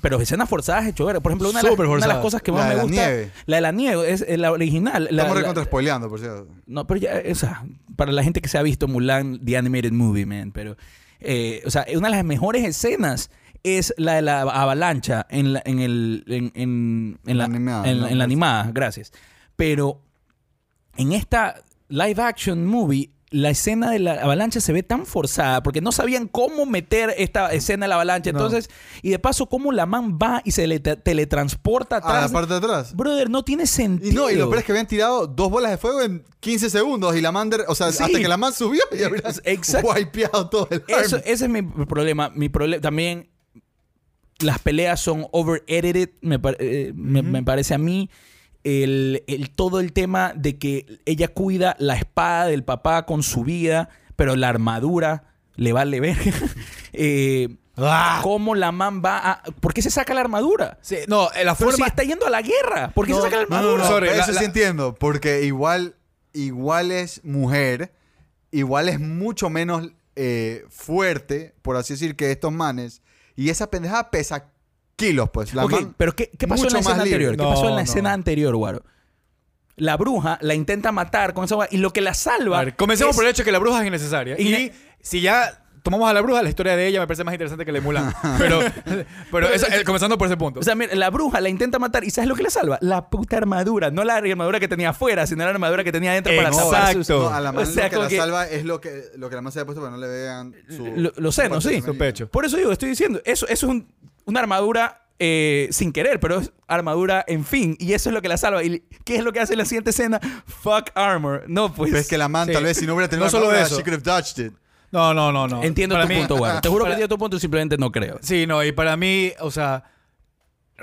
[SPEAKER 2] pero escenas forzadas hecho ver. Por ejemplo, una de, las, una de las cosas que más me
[SPEAKER 1] la
[SPEAKER 2] gusta,
[SPEAKER 1] nieve.
[SPEAKER 2] la de la nieve, es eh, la original.
[SPEAKER 1] Estamos
[SPEAKER 2] la-
[SPEAKER 1] recontra spoileando, por cierto.
[SPEAKER 2] no, pero ya, o sea, para la gente que se ha visto Mulan, The Animated Movie, man, pero, eh, o sea, una de las mejores escenas es la de la avalancha en la, en el, en, en- en la,
[SPEAKER 1] La animada,
[SPEAKER 2] en, la animada, gracias. Pero en esta live action movie, la escena de la avalancha se ve tan forzada porque no sabían cómo meter esta escena de la avalancha.
[SPEAKER 3] No.
[SPEAKER 2] Entonces, y de paso, cómo la man va y se le te- teletransporta
[SPEAKER 1] A la
[SPEAKER 2] atrás.
[SPEAKER 1] parte de atrás.
[SPEAKER 2] Brother, no tiene sentido.
[SPEAKER 1] Y no, y lo peor es que habían tirado dos bolas de fuego en 15 segundos y la man, de- o sea,
[SPEAKER 2] Sí.
[SPEAKER 1] hasta que la man subió y habían
[SPEAKER 2] Exacto.
[SPEAKER 1] wipeado todo el
[SPEAKER 2] Eso, ese es mi problema. Mi problema también. Las peleas son over edited, me, eh, me- me parece a mí. El, el- todo el tema de que ella cuida la espada del papá con su vida, pero la armadura le vale ver. eh,
[SPEAKER 3] Ah.
[SPEAKER 2] ¿Cómo la man va a.? ¿Por qué se saca la armadura?
[SPEAKER 3] Sí, no, la
[SPEAKER 2] Pero si
[SPEAKER 3] forma...
[SPEAKER 2] está yendo a la guerra. ¿Por qué
[SPEAKER 1] No,
[SPEAKER 2] se saca la
[SPEAKER 1] no, no,
[SPEAKER 2] armadura?
[SPEAKER 1] no,
[SPEAKER 3] Sorry, la-
[SPEAKER 1] eso
[SPEAKER 3] la-
[SPEAKER 1] sí entiendo, porque igual, igual es mujer, igual es mucho menos eh, fuerte, por así decir, que estos manes. Y esa pendejada pesa kilos, pues. La
[SPEAKER 2] Ok,
[SPEAKER 1] man-
[SPEAKER 2] pero ¿qué, qué pasó en la escena anterior? ¿Qué pasó en la
[SPEAKER 3] no.
[SPEAKER 2] escena anterior, Guaro? La bruja la intenta matar con esa y lo que la salva.
[SPEAKER 3] A ver, comencemos
[SPEAKER 2] es-
[SPEAKER 3] por el hecho de que la bruja es innecesaria. Y, si ya tomamos a la bruja, la historia de ella me parece más interesante que la de Mulan. Pero, pero eso, eh, comenzando por ese punto.
[SPEAKER 2] O sea, mira, la bruja la intenta matar y ¿sabes lo que la salva? La puta armadura. No la armadura que tenía afuera, sino la armadura que tenía adentro para
[SPEAKER 3] Exacto.
[SPEAKER 2] tapar sus...
[SPEAKER 1] No, a la man
[SPEAKER 2] O sea,
[SPEAKER 1] lo que la
[SPEAKER 2] que-
[SPEAKER 1] salva es lo que, lo que la man se ha puesto para no le vean su...
[SPEAKER 2] Lo- Los senos, sí.
[SPEAKER 3] Su pecho.
[SPEAKER 2] Por eso digo, estoy diciendo, eso, eso es un- una armadura eh, sin querer, pero es armadura en fin. Y eso es lo que la salva. ¿Y qué es lo que hace en la siguiente escena? Fuck armor. No, pues...
[SPEAKER 1] Pero es que la man,
[SPEAKER 3] Sí.
[SPEAKER 1] tal vez si no hubiera tenido
[SPEAKER 3] No
[SPEAKER 1] la
[SPEAKER 3] solo
[SPEAKER 1] armadura,
[SPEAKER 3] eso.
[SPEAKER 1] she could have dodged it.
[SPEAKER 3] No, no, no, no.
[SPEAKER 2] Entiendo
[SPEAKER 3] Para
[SPEAKER 2] tu
[SPEAKER 3] mí-
[SPEAKER 2] punto, Guaro. Te juro
[SPEAKER 3] para-
[SPEAKER 2] que entiendo tu punto, simplemente no creo.
[SPEAKER 3] Sí, no, y para mí, o sea,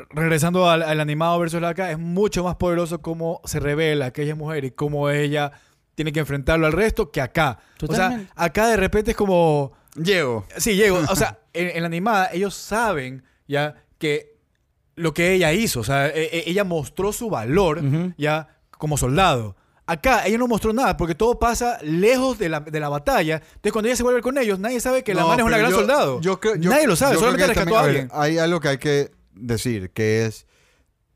[SPEAKER 3] regresando al, al animado versus la acá, es mucho más poderoso cómo se revela que ella es mujer y cómo ella tiene que enfrentarlo al resto que acá. O
[SPEAKER 2] Totalmente.
[SPEAKER 3] sea, acá de repente es como...
[SPEAKER 1] Llego.
[SPEAKER 3] Sí, llego. O sea, en, en la animada ellos saben ya que lo que ella hizo, o sea, e- e- ella mostró su valor ya como soldado. Acá ella no mostró nada porque todo pasa lejos de la, de la batalla. Entonces cuando ella se vuelve con ellos, nadie sabe que la
[SPEAKER 1] No,
[SPEAKER 3] man es una gran
[SPEAKER 1] yo-
[SPEAKER 3] soldado.
[SPEAKER 1] yo creo- yo-
[SPEAKER 3] nadie lo sabe, solamente
[SPEAKER 1] que
[SPEAKER 3] rescató a alguien.
[SPEAKER 1] hay algo que hay que decir, que es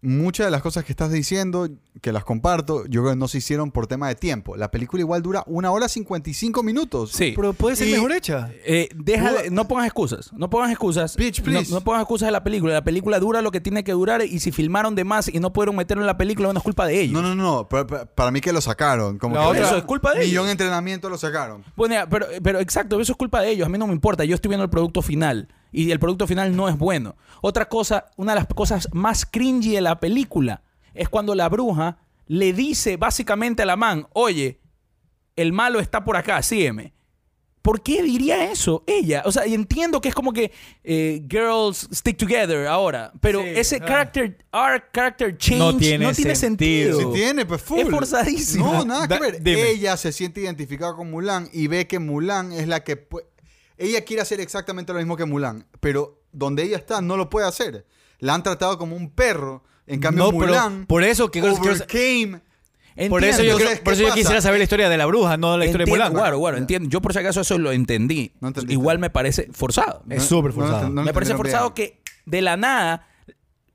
[SPEAKER 1] muchas de las cosas que estás diciendo, que las comparto, yo creo que no se hicieron por tema de tiempo. La película igual dura una hora 55 minutos.
[SPEAKER 2] Sí.
[SPEAKER 3] Pero puede ser
[SPEAKER 1] Y-
[SPEAKER 3] mejor hecha.
[SPEAKER 2] Eh, deja
[SPEAKER 1] No-
[SPEAKER 2] no pongas excusas. No pongas excusas.
[SPEAKER 1] Bitch,
[SPEAKER 2] no,
[SPEAKER 1] please.
[SPEAKER 2] no pongas excusas de la película. La película dura lo que tiene que durar y si filmaron de más y no pudieron meterlo en la película, bueno, es culpa de ellos.
[SPEAKER 1] No, no, no, pero- pero para mí que lo sacaron. Como que
[SPEAKER 3] otra-
[SPEAKER 2] Eso es culpa de
[SPEAKER 1] millón
[SPEAKER 2] ellos.
[SPEAKER 1] de entrenamiento lo sacaron.
[SPEAKER 2] Bueno, ya, pero, pero exacto, eso es culpa de ellos. A mí no me importa. Yo estoy viendo el producto final y el producto final no es bueno. Otra cosa, una de las cosas más cringy de la película es cuando la bruja le dice básicamente a la man, oye, el malo está por acá, sígueme. ¿Por qué diría eso ella? O sea, y entiendo que es como que eh, girls stick together ahora, pero
[SPEAKER 3] Sí,
[SPEAKER 2] ese
[SPEAKER 3] ah.
[SPEAKER 2] character arc, character change
[SPEAKER 3] No
[SPEAKER 2] no
[SPEAKER 3] tiene
[SPEAKER 2] tiene,
[SPEAKER 3] sentido.
[SPEAKER 1] tiene, pues full.
[SPEAKER 2] Es forzadísimo.
[SPEAKER 1] No, nada
[SPEAKER 3] Da-
[SPEAKER 1] que ver.
[SPEAKER 3] dime.
[SPEAKER 1] Ella se siente identificada con Mulan y ve que Mulan es la que... Ella quiere hacer exactamente lo mismo que Mulan, pero donde ella está no lo puede hacer. La han tratado como un perro. En cambio,
[SPEAKER 3] No,
[SPEAKER 1] Mulan
[SPEAKER 3] por eso que-
[SPEAKER 1] overcame
[SPEAKER 3] Por eso yo,
[SPEAKER 1] Entonces,
[SPEAKER 3] creo-
[SPEAKER 1] ¿qué
[SPEAKER 3] por eso yo quisiera saber la historia de la bruja, no la historia de
[SPEAKER 2] Entiendo,
[SPEAKER 3] Mulan.
[SPEAKER 2] Guaro, guaro, entiendo. Yo por si acaso eso lo entendí.
[SPEAKER 1] No.
[SPEAKER 2] Igual me parece forzado.
[SPEAKER 3] Es súper forzado.
[SPEAKER 1] no
[SPEAKER 2] me parece forzado
[SPEAKER 1] bien.
[SPEAKER 2] que de la nada,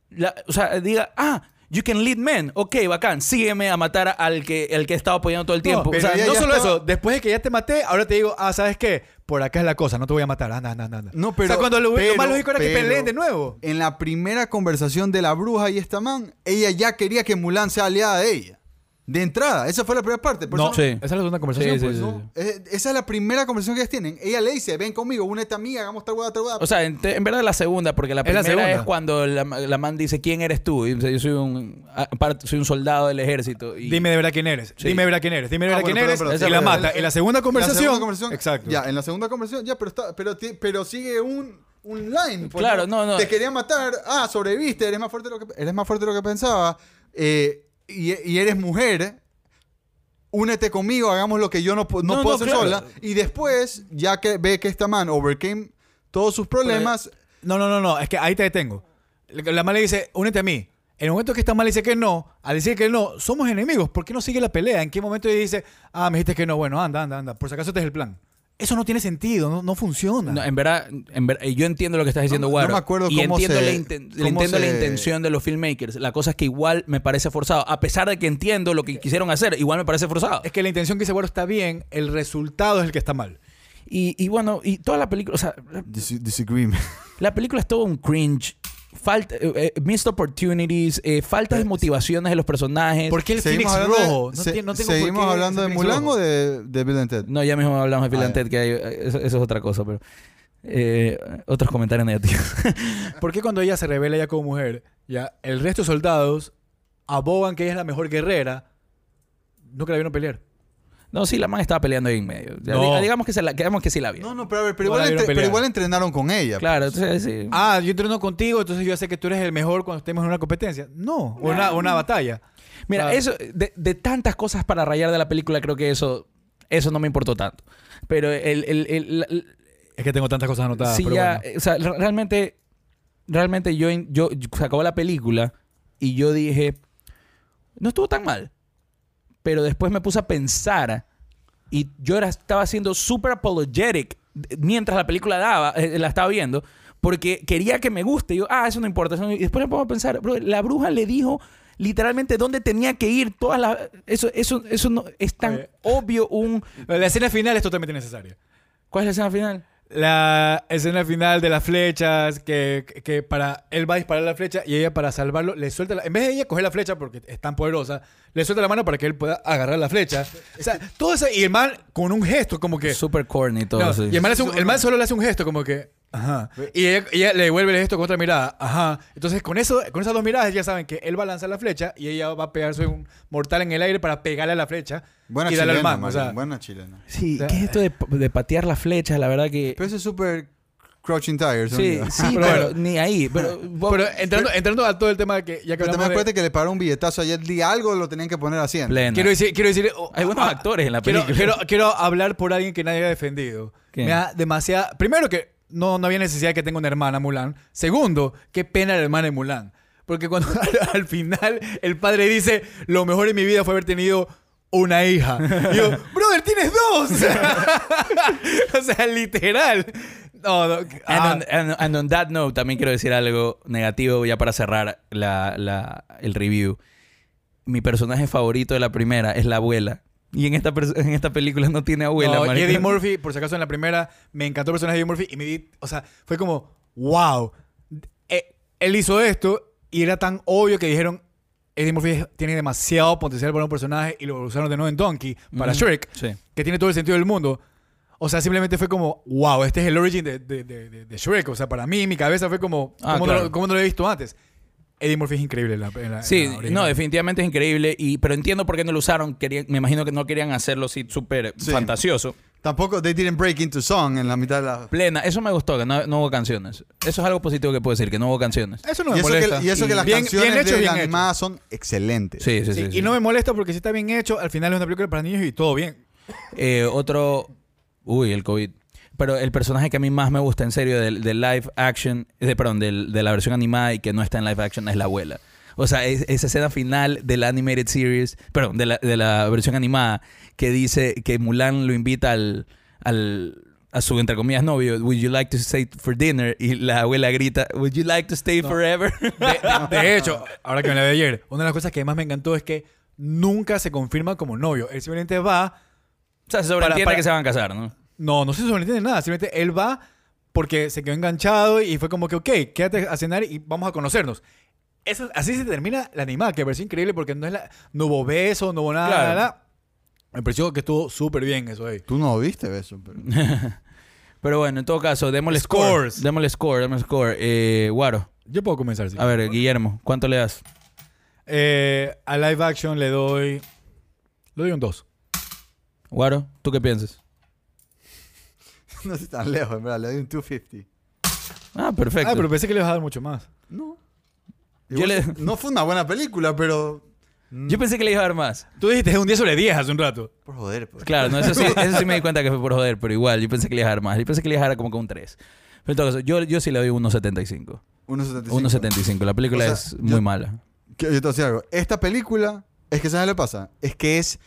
[SPEAKER 2] la- o sea, diga, ah, you can lead men. Ok, bacán, sígueme a matar al que, al que he estado apoyando todo el tiempo.
[SPEAKER 3] No,
[SPEAKER 2] o sea,
[SPEAKER 3] no solo eso, después de que ya te maté, ahora te digo, ah, ¿sabes qué? Por acá es la cosa, no te voy a matar. Anda, anda, anda.
[SPEAKER 1] No, pero,
[SPEAKER 3] o sea, cuando lo, lo
[SPEAKER 1] pero-
[SPEAKER 3] más lógico era que peleen de nuevo.
[SPEAKER 1] En la primera conversación de la bruja y esta man, ella ya quería que Mulan sea aliada de ella. De entrada, esa fue la primera parte. por
[SPEAKER 3] No,
[SPEAKER 1] eso
[SPEAKER 2] Sí.
[SPEAKER 3] esa es la segunda conversación.
[SPEAKER 2] Sí, sí,
[SPEAKER 3] pues.
[SPEAKER 2] sí,
[SPEAKER 3] ¿no?
[SPEAKER 1] Eh, esa es la primera conversación que ellas tienen. Ella le dice, ven conmigo, únete a mí, hagamos tal hueá, tal hueá.
[SPEAKER 2] O sea, en, te- en verdad la segunda, porque la
[SPEAKER 3] Es la
[SPEAKER 2] primera es, cuando la, la man dice, ¿quién eres tú? Y dice, yo soy un, ah, soy un soldado del ejército. Y,
[SPEAKER 3] Dime de verdad quién eres.
[SPEAKER 2] Sí.
[SPEAKER 3] Dime de verdad quién eres. Dime de
[SPEAKER 1] Ah,
[SPEAKER 3] verdad
[SPEAKER 1] bueno,
[SPEAKER 3] quién
[SPEAKER 1] perdón,
[SPEAKER 3] eres. y la mata. En la segunda conversación.
[SPEAKER 1] La segunda conversación.
[SPEAKER 3] Exacto.
[SPEAKER 1] Ya, en la segunda conversación, ya, pero, está, pero, pero sigue un, un line. pues,
[SPEAKER 2] Claro, no, no.
[SPEAKER 1] Te quería matar. Ah, sobreviviste, eres más fuerte de lo que, eres más fuerte de lo que pensaba. eh, y, y eres mujer. Únete conmigo, hagamos lo que yo no, no
[SPEAKER 2] No,
[SPEAKER 1] puedo
[SPEAKER 2] no,
[SPEAKER 1] hacer
[SPEAKER 2] claro.
[SPEAKER 1] sola. Y después, ya que ve que esta man overcame todos sus problemas,
[SPEAKER 3] No, no, no, no. Es que ahí te detengo. La mala dice, únete a mí. En el momento que esta mal dice que no, al decir que no, somos enemigos. ¿Por qué no sigue la pelea? ¿En qué momento ella dice, ah, me dijiste que no? Bueno, anda, anda, anda. Por si acaso este es el plan. Eso no tiene sentido, no, no funciona.
[SPEAKER 2] No, en verdad, en ver- yo entiendo lo que estás diciendo,
[SPEAKER 1] No- no me acuerdo
[SPEAKER 2] y
[SPEAKER 1] cómo
[SPEAKER 2] entiendo,
[SPEAKER 1] se-
[SPEAKER 2] la, inten-
[SPEAKER 1] cómo
[SPEAKER 2] entiendo la
[SPEAKER 1] se-
[SPEAKER 2] intención de los filmmakers. La cosa es que igual me parece forzado. A pesar de que entiendo lo que quisieron hacer, igual me parece forzado.
[SPEAKER 3] es que la intención que dice Guaro está bien, el resultado es el que está mal.
[SPEAKER 2] Y, y bueno, y toda la película, o sea, la-
[SPEAKER 1] dis- disagreement.
[SPEAKER 2] la película es todo un cringe. Falta, eh, eh, missed opportunities, eh, falta de motivaciones de los personajes.
[SPEAKER 3] ¿Por qué el Phoenix
[SPEAKER 1] hablando
[SPEAKER 3] rojo? No,
[SPEAKER 1] se-
[SPEAKER 3] no tengo por
[SPEAKER 1] ¿Seguimos
[SPEAKER 3] qué
[SPEAKER 1] hablando de Mulan
[SPEAKER 3] rojo.
[SPEAKER 1] o de, de Bill and Ted?
[SPEAKER 2] No, ya mismo hablamos de Bill
[SPEAKER 1] Ah,
[SPEAKER 2] and. Ted, que hay- eso, eso es otra cosa, pero... eh, otros comentarios negativos.
[SPEAKER 3] ¿Por qué cuando ella se revela ya como mujer, ya el resto de soldados abogan que ella es la mejor guerrera, nunca la vieron pelear?
[SPEAKER 2] No, sí, la man estaba peleando ahí en medio. Ya,
[SPEAKER 3] No.
[SPEAKER 2] di- Digamos, que se la, digamos que sí la vio.
[SPEAKER 1] No, no, pero a ver, pero,
[SPEAKER 3] No la
[SPEAKER 1] igual,
[SPEAKER 3] vieron
[SPEAKER 1] entre- pero
[SPEAKER 3] pelear.
[SPEAKER 1] igual entrenaron con ella.
[SPEAKER 2] Claro, entonces sí.
[SPEAKER 3] Ah, yo entreno contigo, entonces yo sé que tú eres el mejor cuando estemos en una competencia. No, o una, una batalla.
[SPEAKER 2] Mira, eso, de, de tantas cosas para rayar de la película, creo que eso, eso no me importó tanto. Pero el, el- el- el-
[SPEAKER 3] Es que tengo tantas cosas anotadas.
[SPEAKER 2] sí
[SPEAKER 3] pero
[SPEAKER 2] ya,
[SPEAKER 3] bueno.
[SPEAKER 2] eh, o sea, re- realmente, realmente yo, yo, se acabó la película y yo dije, no estuvo tan mal. Pero después me puse a pensar y yo era, estaba siendo súper apologetic mientras la película daba, eh, la estaba viendo, porque quería que me guste. Y yo, ah, eso no importa. eso no- Y después me pongo a pensar, bro, la bruja le dijo literalmente dónde tenía que ir todas las... Eso, eso, eso no es tan
[SPEAKER 3] Oye.
[SPEAKER 2] obvio un...
[SPEAKER 3] La escena final es totalmente necesaria.
[SPEAKER 2] ¿Cuál es la escena final?
[SPEAKER 3] La escena final de las flechas, que, que para él va a disparar la flecha y ella para salvarlo le suelta la, en vez de ella coger la flecha porque es tan poderosa, le suelta la mano para que él pueda agarrar la flecha. O sea, todo eso y el man con un gesto como que
[SPEAKER 2] Super corny todo.
[SPEAKER 3] No,
[SPEAKER 2] sí.
[SPEAKER 3] y el man, hace un- el man solo le hace un gesto como que ajá. Y ella, ella le devuelve el gesto con otra mirada, ajá. Entonces con eso con esas dos miradas ya saben que él va a lanzar la flecha y ella va a pegarse un mortal en el aire para pegarle a la flecha
[SPEAKER 1] Buena
[SPEAKER 3] y darle al
[SPEAKER 1] chilena,
[SPEAKER 3] man, o sea,
[SPEAKER 1] buena chilena.
[SPEAKER 2] Sí,
[SPEAKER 3] O sea,
[SPEAKER 2] ¿qué es esto de, de patear las flechas? La verdad que...
[SPEAKER 1] Pero eso es súper Crouching Tigers.
[SPEAKER 2] Sí,
[SPEAKER 1] ¿no?
[SPEAKER 2] sí,
[SPEAKER 3] Pero
[SPEAKER 2] pero, ni ahí. Pero,
[SPEAKER 3] Pero entrando, entrando a todo el tema de que ya que
[SPEAKER 1] Pero también
[SPEAKER 3] de-
[SPEAKER 1] acuérdate que le paró un billetazo ayer y algo lo tenían que poner así.
[SPEAKER 2] plena.
[SPEAKER 3] Quiero decir, quiero decir oh,
[SPEAKER 2] Hay buenos
[SPEAKER 3] ah,
[SPEAKER 2] actores en la película.
[SPEAKER 3] quiero, quiero hablar por alguien que nadie ha defendido.
[SPEAKER 2] ¿Quién?
[SPEAKER 3] Me da demasiada. Primero que no, no había necesidad de que tenga una hermana Mulan. Segundo, qué pena la hermana de Mulan. Porque cuando al, al final el padre dice, lo mejor en mi vida fue haber tenido una hija. Y yo, brother, tienes dos. o sea, literal. No, no, ah,
[SPEAKER 2] And, on, and- and on that note, también quiero decir algo negativo ya para cerrar la, la- el review. Mi personaje favorito de la primera es la abuela. Y en esta, en esta película no tiene abuela,
[SPEAKER 3] No. Eddie Murphy, por si acaso en la primera, me encantó el personaje de Eddie Murphy y me di, o sea, fue como, wow. Eh, él hizo esto y era tan obvio que dijeron, Eddie Murphy tiene demasiado potencial para un personaje y lo usaron de nuevo en Donkey para
[SPEAKER 2] Ujú.
[SPEAKER 3] Shrek,
[SPEAKER 2] Sí.
[SPEAKER 3] que tiene todo el sentido del mundo. O sea, simplemente fue como, wow, este es el origin de, de- de- de- Shrek. O sea, para mí, mi cabeza fue como,
[SPEAKER 2] Ah,
[SPEAKER 3] ¿cómo, no,
[SPEAKER 2] claro.
[SPEAKER 3] lo- cómo no lo he visto antes? Eddie Murphy es increíble en la, en la- en
[SPEAKER 2] Sí,
[SPEAKER 3] la
[SPEAKER 2] no, definitivamente es increíble. Y, pero entiendo por qué no lo usaron. Querían, me imagino que no querían hacerlo así súper
[SPEAKER 1] Sí.
[SPEAKER 2] fantasioso.
[SPEAKER 1] Tampoco, they didn't break into song en la mitad de la...
[SPEAKER 2] Plena. Eso me gustó, que no, no hubo canciones. Eso es algo positivo que puedo decir, que no hubo canciones.
[SPEAKER 3] Eso no
[SPEAKER 1] Y
[SPEAKER 3] me
[SPEAKER 1] eso,
[SPEAKER 3] molesta.
[SPEAKER 1] que, y eso que las
[SPEAKER 3] bien,
[SPEAKER 1] canciones
[SPEAKER 3] bien hecho,
[SPEAKER 1] de
[SPEAKER 3] bien
[SPEAKER 1] la animada son excelentes.
[SPEAKER 2] Sí, sí, sí.
[SPEAKER 3] Sí,
[SPEAKER 2] sí.
[SPEAKER 3] y no me molesta porque si está bien hecho, al final es una película para niños y todo bien.
[SPEAKER 2] Eh, otro. Uy, el COVID. Pero el personaje que a mí más me gusta, en serio, del, del live action, de, perdón, del- de la versión animada y que no está en live action es la abuela. O sea, es- esa escena final de la animated series, perdón, de la, de la versión animada, que dice que Mulan lo invita al, al a su, entre comillas, novio, Would you like to stay for dinner? Y la abuela grita, Would you like to stay forever?
[SPEAKER 3] De, de- de hecho, ahora que me la vi ayer, una de las cosas que más me encantó es que nunca se confirma como novio. Él simplemente va.
[SPEAKER 2] o sea, se sobreentiende
[SPEAKER 3] para-
[SPEAKER 2] que se van a casar, ¿no?
[SPEAKER 3] No, no se sobreentiende nada. Simplemente él va porque se quedó enganchado y fue como que, ok, quédate a cenar y vamos a conocernos. Eso, así se termina la animada, que me pareció increíble porque no, es la, no hubo beso, no hubo nada,
[SPEAKER 2] Claro.
[SPEAKER 3] nada. Me pareció que estuvo súper bien eso ahí.
[SPEAKER 1] Tú no viste eso, pero...
[SPEAKER 2] Pero bueno, en todo caso, démosle
[SPEAKER 3] Scores.
[SPEAKER 2] score. Démosle score, démosle score. Eh, Guaro,
[SPEAKER 3] Yo puedo comenzar, sí.
[SPEAKER 2] a ver, Guillermo, ¿cuánto le das?
[SPEAKER 3] Eh, a live action le doy. Le doy un 2.
[SPEAKER 2] Guaro, ¿tú qué piensas?
[SPEAKER 1] no estoy tan lejos, en verdad. Le doy un 250.
[SPEAKER 2] Ah, perfecto.
[SPEAKER 3] Ah, pero pensé que le ibas a dar mucho más.
[SPEAKER 1] No.
[SPEAKER 2] Yo le-
[SPEAKER 1] No fue una buena película, pero...
[SPEAKER 2] Yo pensé que le iba a dar más.
[SPEAKER 3] Tú dijiste un 10 sobre 10 hace un rato.
[SPEAKER 1] Por joder, pues.
[SPEAKER 2] Claro, no, eso sí, eso sí me di cuenta que fue por joder, pero igual, yo pensé que le iba a dar más. Yo pensé que le iba a dar como que un 3. Pero en todo caso, yo, yo sí le doy 1.75.
[SPEAKER 1] 1.75.
[SPEAKER 2] 1.75. La película
[SPEAKER 1] O sea,
[SPEAKER 2] es muy
[SPEAKER 1] yo-
[SPEAKER 2] mala.
[SPEAKER 1] Que- Yo te voy a decir algo. Esta película, es que ¿sabes lo que pasa? Es que es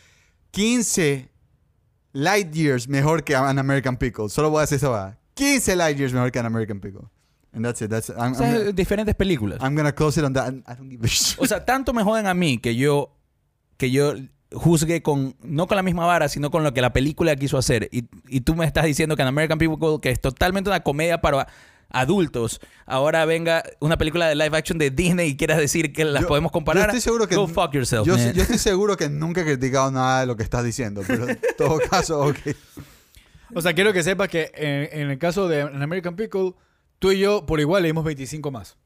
[SPEAKER 1] 15 light years mejor que An American Pickle. Solo voy a decir eso, va. 15 light years mejor que An American Pickle. And that's it. That's, I'm,
[SPEAKER 2] O sea,
[SPEAKER 1] I'm,
[SPEAKER 2] diferentes películas.
[SPEAKER 1] I'm gonna close it on that. I don't give a shit.
[SPEAKER 2] O sea, tanto me joden a mí que yo que yo juzgue con no con la misma vara, sino con lo que la película quiso hacer. Y, y tú me estás diciendo que en American People que es totalmente una comedia para adultos, ahora venga una película de live action de Disney y quieras decir que las
[SPEAKER 1] Yo-
[SPEAKER 2] podemos comparar.
[SPEAKER 1] Yo estoy seguro que...
[SPEAKER 2] Go fuck yourself,
[SPEAKER 1] yo,
[SPEAKER 2] man.
[SPEAKER 1] yo estoy seguro que nunca he criticado nada de lo que estás diciendo, pero en todo caso, ok.
[SPEAKER 3] O sea, quiero que sepas que en, en el caso de An American Pickle, tú y yo por igual le dimos 25 más.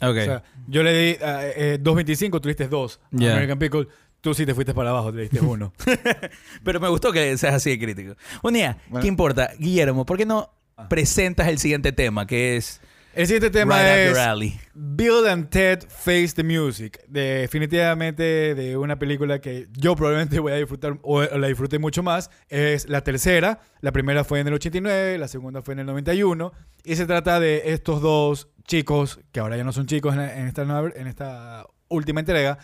[SPEAKER 2] Ok.
[SPEAKER 3] O sea, yo le di eh, eh, 2.25, tú diste 2.
[SPEAKER 2] Ya.
[SPEAKER 3] American Pickle, tú sí te fuiste para abajo, te diste 1.
[SPEAKER 2] Pero me gustó que seas así de crítico. Un día,
[SPEAKER 1] Bueno.
[SPEAKER 2] ¿qué importa? Guillermo, ¿por qué no Presentas el siguiente tema? Que es
[SPEAKER 3] el siguiente tema
[SPEAKER 2] Right
[SPEAKER 3] es. Bill and Ted Face the Music. Definitivamente de una película que yo probablemente voy a disfrutar o la disfruté mucho más. Es la tercera. La primera fue en el 89, la segunda fue en el 91. Y se trata de estos dos chicos, que ahora ya no son chicos en, esta, en esta última entrega,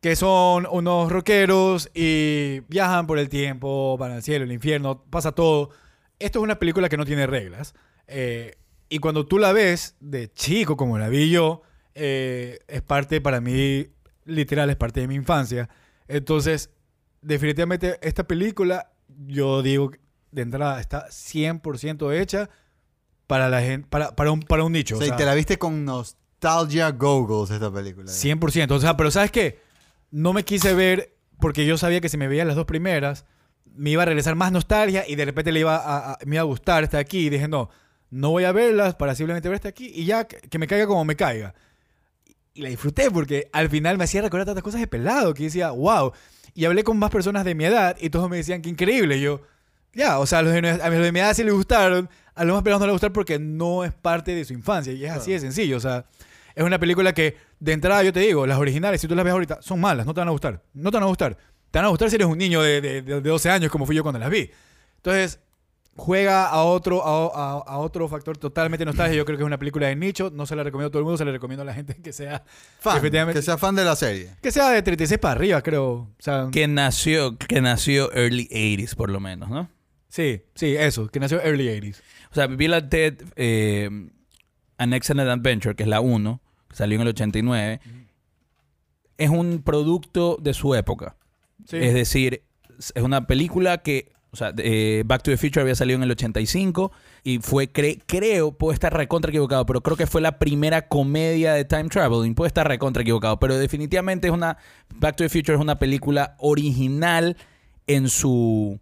[SPEAKER 3] que son unos rockeros y viajan por el tiempo, van al cielo, el infierno, pasa todo. Esto es una película que no tiene reglas. Eh, y cuando tú la ves de chico, como la vi yo, eh, es parte para mí, literal, es parte de mi infancia. Entonces, definitivamente esta película, yo digo, de entrada, está 100% hecha para, la gente, para, para, un, para un nicho.
[SPEAKER 1] O
[SPEAKER 3] o
[SPEAKER 1] sea, y
[SPEAKER 3] sea,
[SPEAKER 1] te la viste con nostalgia goggles esta película.
[SPEAKER 3] 100%. O sea, pero ¿sabes qué? No me quise ver porque yo sabía que si me veía las dos primeras, me iba a regresar más nostalgia y de repente le iba a, a- me iba a gustar estar aquí. Y dije, no, no voy a verlas para simplemente ver esta aquí y ya que, me caiga como me caiga. Y la disfruté porque al final me hacía recordar tantas cosas de pelado que decía, wow. Y hablé con más personas de mi edad y todos me decían que increíble. Y yo, ya, o sea, a los, de, a los de mi edad sí les gustaron, a los más pelados no les gustaron porque no es parte de su infancia. Y es así de sencillo. O sea, es una película que, de entrada, yo te digo, las originales, si tú las ves ahorita, son malas, no te van a gustar. No te van a gustar. Te van a gustar si eres un niño de, de, de 12 años, como fui yo cuando las vi. Entonces, juega a otro, a, a- a otro factor totalmente nostálgico. Yo creo que es una película de nicho. No se la recomiendo a todo el mundo, se la recomiendo a la gente que sea,
[SPEAKER 1] Fan,
[SPEAKER 3] Efectivamente.
[SPEAKER 1] que sea fan de la serie.
[SPEAKER 3] que sea de 36 para arriba, creo. O sea,
[SPEAKER 2] Que nació, que nació early 80s, por lo menos, ¿no?
[SPEAKER 3] sí, sí, eso, que nació early 80s.
[SPEAKER 2] O sea, Bill and Ted, eh, An Excellent Adventure, que es la 1, que salió en el 89, es un producto de su época.
[SPEAKER 3] Sí.
[SPEAKER 2] Es decir, es una película que, o sea, eh, Back to the Future había salido en el 85 y fue, cre- creo, puedo estar recontra equivocado, pero creo que fue la primera comedia de time traveling. Puede estar recontra equivocado, pero definitivamente es una, Back to the Future es una película original en su,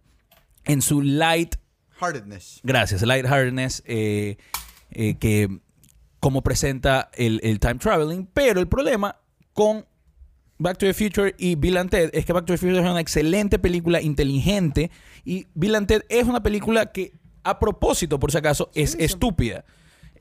[SPEAKER 2] en su light
[SPEAKER 1] Heartedness.
[SPEAKER 2] Gracias, Lightheartedness, eh, eh, que como presenta el, el time traveling, pero el problema con Back to the Future y Bill and Ted es que Back to the Future es una excelente película, inteligente, y Bill and Ted es una película que, a propósito, por si acaso, es estúpida.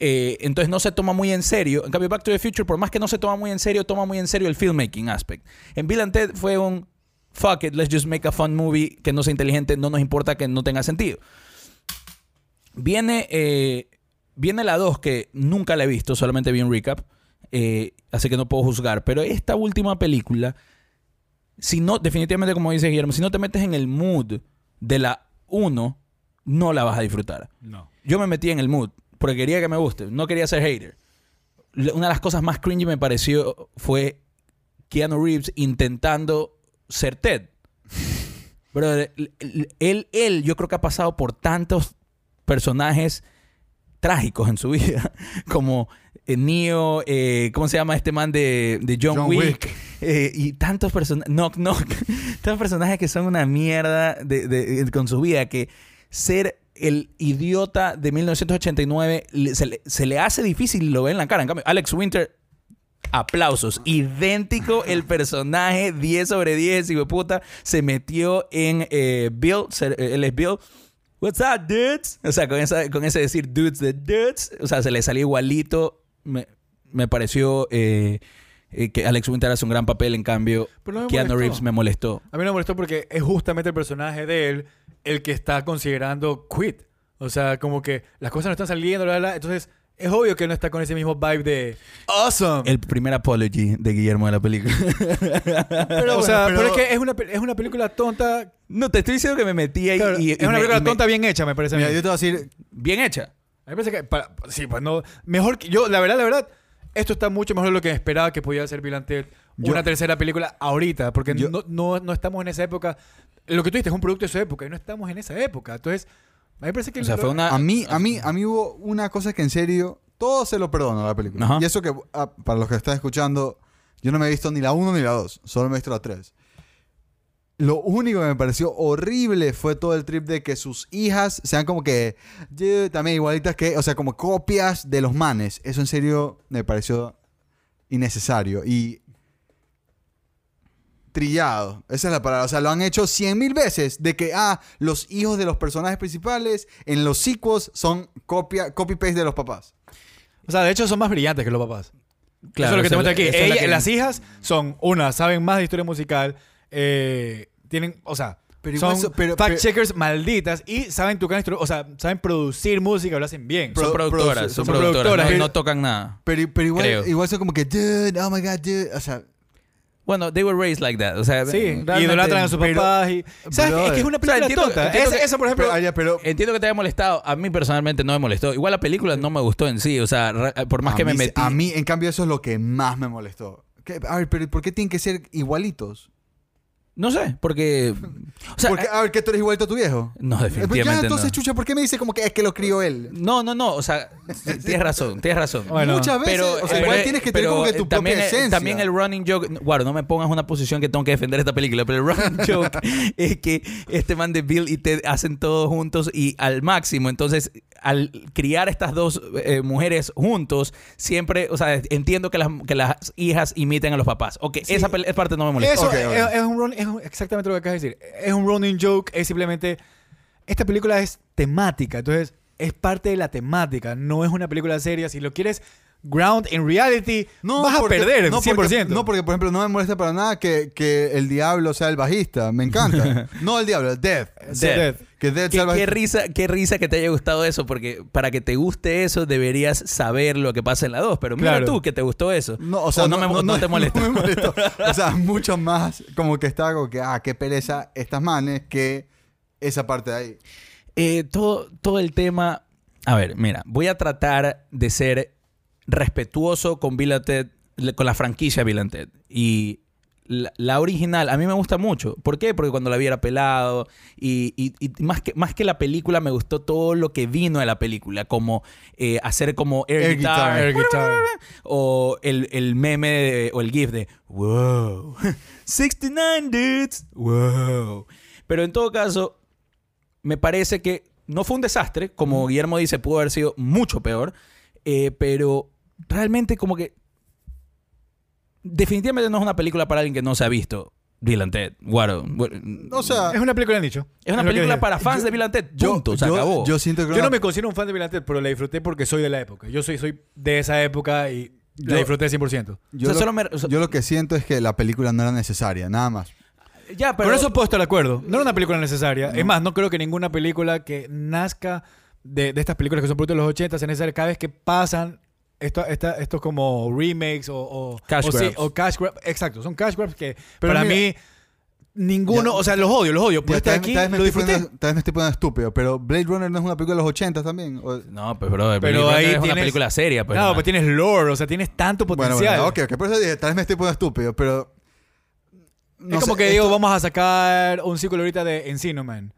[SPEAKER 2] Eh, entonces no se toma muy en serio. En cambio, Back to the Future, por más que no se toma muy en serio, toma muy en serio el filmmaking aspect. En Bill and Ted fue un fuck it, let's just make a fun movie que no sea inteligente, no nos importa que no tenga sentido. Viene, eh, viene la 2 que nunca la he visto, solamente vi un recap, eh, así que no puedo juzgar. Pero esta última película, si no, definitivamente como dice Guillermo, si no te metes en el mood de la 1, no la vas a disfrutar.
[SPEAKER 3] No.
[SPEAKER 2] Yo me metí en el mood porque quería que me guste, no quería ser hater. Una de las cosas más cringy me pareció fue Keanu Reeves intentando ser Ted. L- él, él, yo creo que ha pasado por tantos personajes trágicos en su vida, como eh, Neo, eh, ¿cómo se llama este man de, de John,
[SPEAKER 1] John
[SPEAKER 2] Wick?
[SPEAKER 1] Wick.
[SPEAKER 2] Eh, y tantos personajes, Knock Knock, tantos personajes que son una mierda de- de- con su vida, que ser el idiota de 1989 le- se, le, se le hace difícil y lo ve en la cara. En cambio, Alex Winter, aplausos. Idéntico el personaje, 10 sobre 10, hijo de puta, se metió en eh, Bill, eh, él es Bill. What's up, dudes? O sea, con, esa, con ese decir dudes de dudes, o sea, se le salió igualito. Me, me pareció eh, eh, que Alex Winter hace un gran papel, en cambio,
[SPEAKER 3] no
[SPEAKER 2] Keanu
[SPEAKER 3] molestó.
[SPEAKER 2] Reeves me molestó.
[SPEAKER 3] A mí no me molestó porque es justamente el personaje de él el que está considerando quit. O sea, como que las cosas no están saliendo, bla, bla. Entonces, es obvio que no está con ese mismo vibe de awesome.
[SPEAKER 2] El primer apology de Guillermo de la película.
[SPEAKER 3] pero, o
[SPEAKER 1] bueno,
[SPEAKER 3] sea,
[SPEAKER 1] pero-
[SPEAKER 3] pero es que es una, es una película tonta.
[SPEAKER 2] no, te estoy diciendo que me metí ahí
[SPEAKER 3] Claro,
[SPEAKER 2] y, y
[SPEAKER 3] es una película
[SPEAKER 2] me-
[SPEAKER 3] tonta bien hecha, me parece. a mí.
[SPEAKER 1] Yo te voy a decir,
[SPEAKER 2] bien hecha.
[SPEAKER 3] A mí me parece que. para- sí, pues no. Mejor que. Yo, la verdad, la verdad. Esto está mucho mejor de lo que esperaba que podía ser Bill.
[SPEAKER 1] Yo-
[SPEAKER 3] una tercera película ahorita. Porque
[SPEAKER 1] Yo-
[SPEAKER 3] no, no, no estamos en esa época. Lo que tú dijiste es un producto de su época. Y no estamos en esa época. Entonces. A mí me parece que.
[SPEAKER 2] O sea,
[SPEAKER 3] lo-
[SPEAKER 2] fue una...
[SPEAKER 1] a mí, a mí, a mí hubo una cosa que en serio, todo se lo perdono a la película.
[SPEAKER 2] Ajá.
[SPEAKER 1] Y eso que, ah, para los que están escuchando, yo no me he visto ni la 1 ni la 2, solo me he visto la 3. Lo único que me pareció horrible fue todo el trip de que sus hijas sean como que "Dude", también igualitas que, o sea, como copias de los manes. Eso en serio me pareció innecesario y trillado. Esa es la palabra. O sea, lo han hecho cien mil veces de que, ah, los hijos de los personajes principales en los sequels son copia, copy-paste de los papás.
[SPEAKER 3] O sea, de hecho, son más brillantes que los papás.
[SPEAKER 2] Claro,
[SPEAKER 3] eso es lo que te muestra aquí.
[SPEAKER 2] la que-
[SPEAKER 3] Las hijas son, una, saben más de historia musical. eh, tienen, o sea,
[SPEAKER 1] Pero
[SPEAKER 3] son
[SPEAKER 1] so- pero-
[SPEAKER 3] fact
[SPEAKER 1] pero-
[SPEAKER 3] checkers malditas y saben tocar o sea, saben producir música, lo hacen bien.
[SPEAKER 1] Pro-
[SPEAKER 2] Son productoras,
[SPEAKER 1] produ-
[SPEAKER 2] son,
[SPEAKER 3] son
[SPEAKER 2] productoras,
[SPEAKER 3] productoras,
[SPEAKER 2] no,
[SPEAKER 3] eh.
[SPEAKER 2] no tocan nada.
[SPEAKER 1] Pero, pero igual,
[SPEAKER 2] Creo.
[SPEAKER 1] igual son como que, dude, oh my god, dude. O sea,
[SPEAKER 2] Bueno, they were raised like that. O sea,
[SPEAKER 3] Sí,
[SPEAKER 2] realmente-
[SPEAKER 3] idolatran a sus
[SPEAKER 1] pero-
[SPEAKER 3] papás y... ¿Sabes?
[SPEAKER 1] Brother.
[SPEAKER 3] Es que es una
[SPEAKER 2] O sea,
[SPEAKER 3] película
[SPEAKER 2] entiendo-
[SPEAKER 3] tonta.
[SPEAKER 2] que-
[SPEAKER 3] por ejemplo...
[SPEAKER 1] pero, pero
[SPEAKER 2] Entiendo que te haya molestado. A mí personalmente no me molestó. Igual la película no me gustó en sí. O sea, ra- por más que me metí.
[SPEAKER 1] A mí, en cambio, eso es lo que más me molestó. ¿Qué? A ver, pero ¿por qué tienen que ser igualitos?
[SPEAKER 2] No sé, porque. O sea,
[SPEAKER 1] Porque, a ver, ¿qué tú eres igualito a tu viejo?
[SPEAKER 2] no,
[SPEAKER 1] Eh, pues
[SPEAKER 2] definitivamente.
[SPEAKER 1] ya, entonces,
[SPEAKER 2] no.
[SPEAKER 1] chucha, ¿por qué me dice como que es que lo crió él?
[SPEAKER 2] No, no, no. O sea, tienes razón, tienes razón.
[SPEAKER 3] Bueno,
[SPEAKER 1] Muchas veces,
[SPEAKER 2] Pero,
[SPEAKER 1] o sea,
[SPEAKER 2] eh,
[SPEAKER 1] igual
[SPEAKER 2] pero-
[SPEAKER 1] tienes que tener como que tu
[SPEAKER 2] eh, también,
[SPEAKER 1] propia
[SPEAKER 2] eh,
[SPEAKER 1] esencia.
[SPEAKER 2] También el running joke, bueno, no me pongas en una posición que tengo que defender esta película, pero el running joke es que este man de Bill y Ted hacen todo juntos y al máximo. Entonces, al criar estas dos eh, mujeres juntos, siempre, o sea, entiendo que las, que las hijas imiten a los papás. Ok,
[SPEAKER 3] Sí.
[SPEAKER 2] esa parte no me molesta.
[SPEAKER 3] Eso
[SPEAKER 1] Ok,
[SPEAKER 3] es, un run- es exactamente lo que acabas de decir. Es un running joke, es simplemente... Esta película es temática, entonces es parte de la temática, no es una película seria. Si lo quieres ground in reality, vas
[SPEAKER 1] porque-
[SPEAKER 3] a perder
[SPEAKER 1] no,
[SPEAKER 3] 100%.
[SPEAKER 1] Porque, no, porque, por ejemplo, no me molesta para nada que, que el diablo sea el bajista. Me encanta. no el diablo, el Death.
[SPEAKER 2] Death.
[SPEAKER 3] Death.
[SPEAKER 1] Que Death
[SPEAKER 2] Qué,
[SPEAKER 1] sea el
[SPEAKER 2] qué
[SPEAKER 1] bajista.
[SPEAKER 2] risa, qué risa que te haya gustado eso, porque para que te guste eso deberías saber lo que pasa en la 2. Pero mira
[SPEAKER 3] Claro.
[SPEAKER 2] tú que te gustó eso.
[SPEAKER 1] No, o sea,
[SPEAKER 2] no, me- no te molesta.
[SPEAKER 1] no me molestó. O sea, mucho más como que estaba como que, ah, qué pereza estas manes que esa parte de ahí.
[SPEAKER 2] Eh, todo, todo el tema. A ver, mira, voy a tratar de ser respetuoso con Bill Ted, con la franquicia Bill Ted. Y la, la original, a mí me gusta mucho. ¿Por qué? Porque cuando la vi era pelado. Y, y- y más, que, más que la película, me gustó todo lo que vino de la película. Como eh, hacer como air,
[SPEAKER 1] Air
[SPEAKER 2] guitar.
[SPEAKER 1] guitar.
[SPEAKER 3] Air guitar.
[SPEAKER 2] O el, el meme de- o el gif de wow, 69 dudes, wow. Pero en todo caso, me parece que no fue un desastre, como Guillermo dice, pudo haber sido mucho peor, eh, pero realmente como que definitivamente no es una película para alguien que no se ha visto Bill and Ted. Guaro.
[SPEAKER 1] O sea,
[SPEAKER 3] Es una película de nicho.
[SPEAKER 2] es una película para fans
[SPEAKER 1] yo-
[SPEAKER 2] de Bill and Ted.
[SPEAKER 1] yo,
[SPEAKER 2] Punto, se
[SPEAKER 1] yo-
[SPEAKER 2] acabó.
[SPEAKER 1] yo siento que
[SPEAKER 3] Yo no me considero un fan de Bill and Ted, pero la disfruté porque soy de la época. Yo soy, soy de esa época y la
[SPEAKER 1] Yo-
[SPEAKER 3] disfruté 100%.
[SPEAKER 1] yo,
[SPEAKER 2] O sea,
[SPEAKER 1] lo,
[SPEAKER 2] solo me- o sea-
[SPEAKER 1] yo lo que siento es que la película no era necesaria, nada más.
[SPEAKER 2] ya, pero
[SPEAKER 3] Con eso puedo estar de acuerdo. No era una película necesaria. Es más, no creo que ninguna película que nazca de, de estas películas que son productos de los 80 sea necesaria cada vez que pasan esto, esta- estos como remakes o, o
[SPEAKER 2] Cash
[SPEAKER 3] o, sí,
[SPEAKER 2] grabs.
[SPEAKER 3] o cash grabs. Exacto, son cash grabs que
[SPEAKER 1] Pero
[SPEAKER 3] para
[SPEAKER 1] mira-
[SPEAKER 3] mí ninguno,
[SPEAKER 1] Ya-
[SPEAKER 3] o sea, los odio, los odio.
[SPEAKER 1] Tal, vez-
[SPEAKER 3] aquí
[SPEAKER 1] tal vez me
[SPEAKER 3] lo
[SPEAKER 1] estoy
[SPEAKER 3] disfruté.
[SPEAKER 1] poniendo, tal vez me estoy poniendo estúpido, pero Blade Runner no es una película de los 80 también. O-
[SPEAKER 2] No, pues bro,
[SPEAKER 3] Pero ahí
[SPEAKER 2] es una
[SPEAKER 3] tienes-
[SPEAKER 2] película seria. Pues,
[SPEAKER 3] no,
[SPEAKER 2] nomás.
[SPEAKER 3] pues tienes lore, o sea, tienes tanto
[SPEAKER 1] bueno,
[SPEAKER 3] potencial.
[SPEAKER 1] bueno, ok, ok, por eso dije, tal vez me estoy poniendo estúpido, pero... no
[SPEAKER 3] es como
[SPEAKER 1] sé,
[SPEAKER 3] que digo,
[SPEAKER 1] esto-
[SPEAKER 3] vamos a sacar un ciclo ahorita de Encino Man.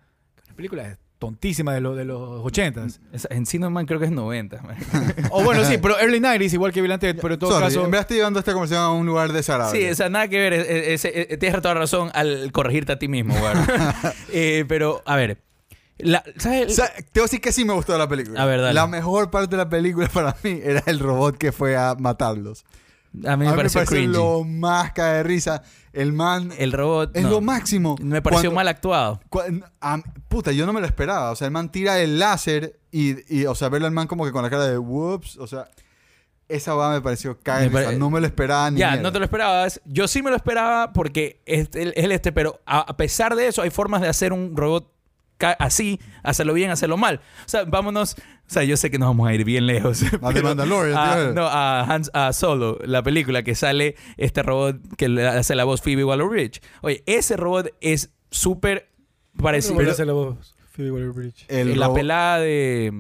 [SPEAKER 3] Una película es tontísima de, lo- de los 80s.
[SPEAKER 2] Esa- En Cinnamon creo que es 90. man.
[SPEAKER 3] o bueno, sí, pero early 90s, igual que Vilante, pero en todo
[SPEAKER 1] Sorry,
[SPEAKER 3] caso...
[SPEAKER 1] en verdad estoy llevando esta conversación a un lugar desagradable.
[SPEAKER 2] Sí, o sea, nada que ver. es- es- es- es- tienes toda razón al corregirte a ti mismo, güey. Eh, pero, a ver. la- ¿Sabes?
[SPEAKER 1] O sea, te voy a decir que sí me gustó la película.
[SPEAKER 2] A ver, dale.
[SPEAKER 1] La mejor parte de la película para mí era el robot que fue a matarlos.
[SPEAKER 2] A mí me
[SPEAKER 1] a me
[SPEAKER 2] pareció cringy.
[SPEAKER 1] lo más cae de risa. El man
[SPEAKER 2] El robot.
[SPEAKER 1] es
[SPEAKER 2] no.
[SPEAKER 1] lo máximo.
[SPEAKER 2] Me pareció
[SPEAKER 1] Cuando-
[SPEAKER 2] mal actuado.
[SPEAKER 1] cua- puta, yo no me lo esperaba. O sea, el man tira el láser y, y, o sea, verlo al man como que con la cara de whoops. O sea, esa va me pareció cae de
[SPEAKER 2] Me
[SPEAKER 1] risa.
[SPEAKER 2] pare-
[SPEAKER 1] No me lo esperaba ni
[SPEAKER 2] Ya,
[SPEAKER 1] mierda.
[SPEAKER 2] no te lo esperabas. Yo sí me lo esperaba porque es el, es el este, pero a, a pesar de eso, hay formas de hacer un robot así, hacerlo bien, hacerlo mal. O sea, vámonos. O sea, yo sé que nos vamos a ir bien lejos.
[SPEAKER 1] A The Mandalorian,
[SPEAKER 2] a- no, a, Hans, a Solo, la película que sale este robot que le hace la voz Phoebe Waller-Bridge. Oye, ese robot es súper parecido.
[SPEAKER 3] Pero hace la voz, Phoebe Waller-Bridge.
[SPEAKER 1] El
[SPEAKER 2] la pelada de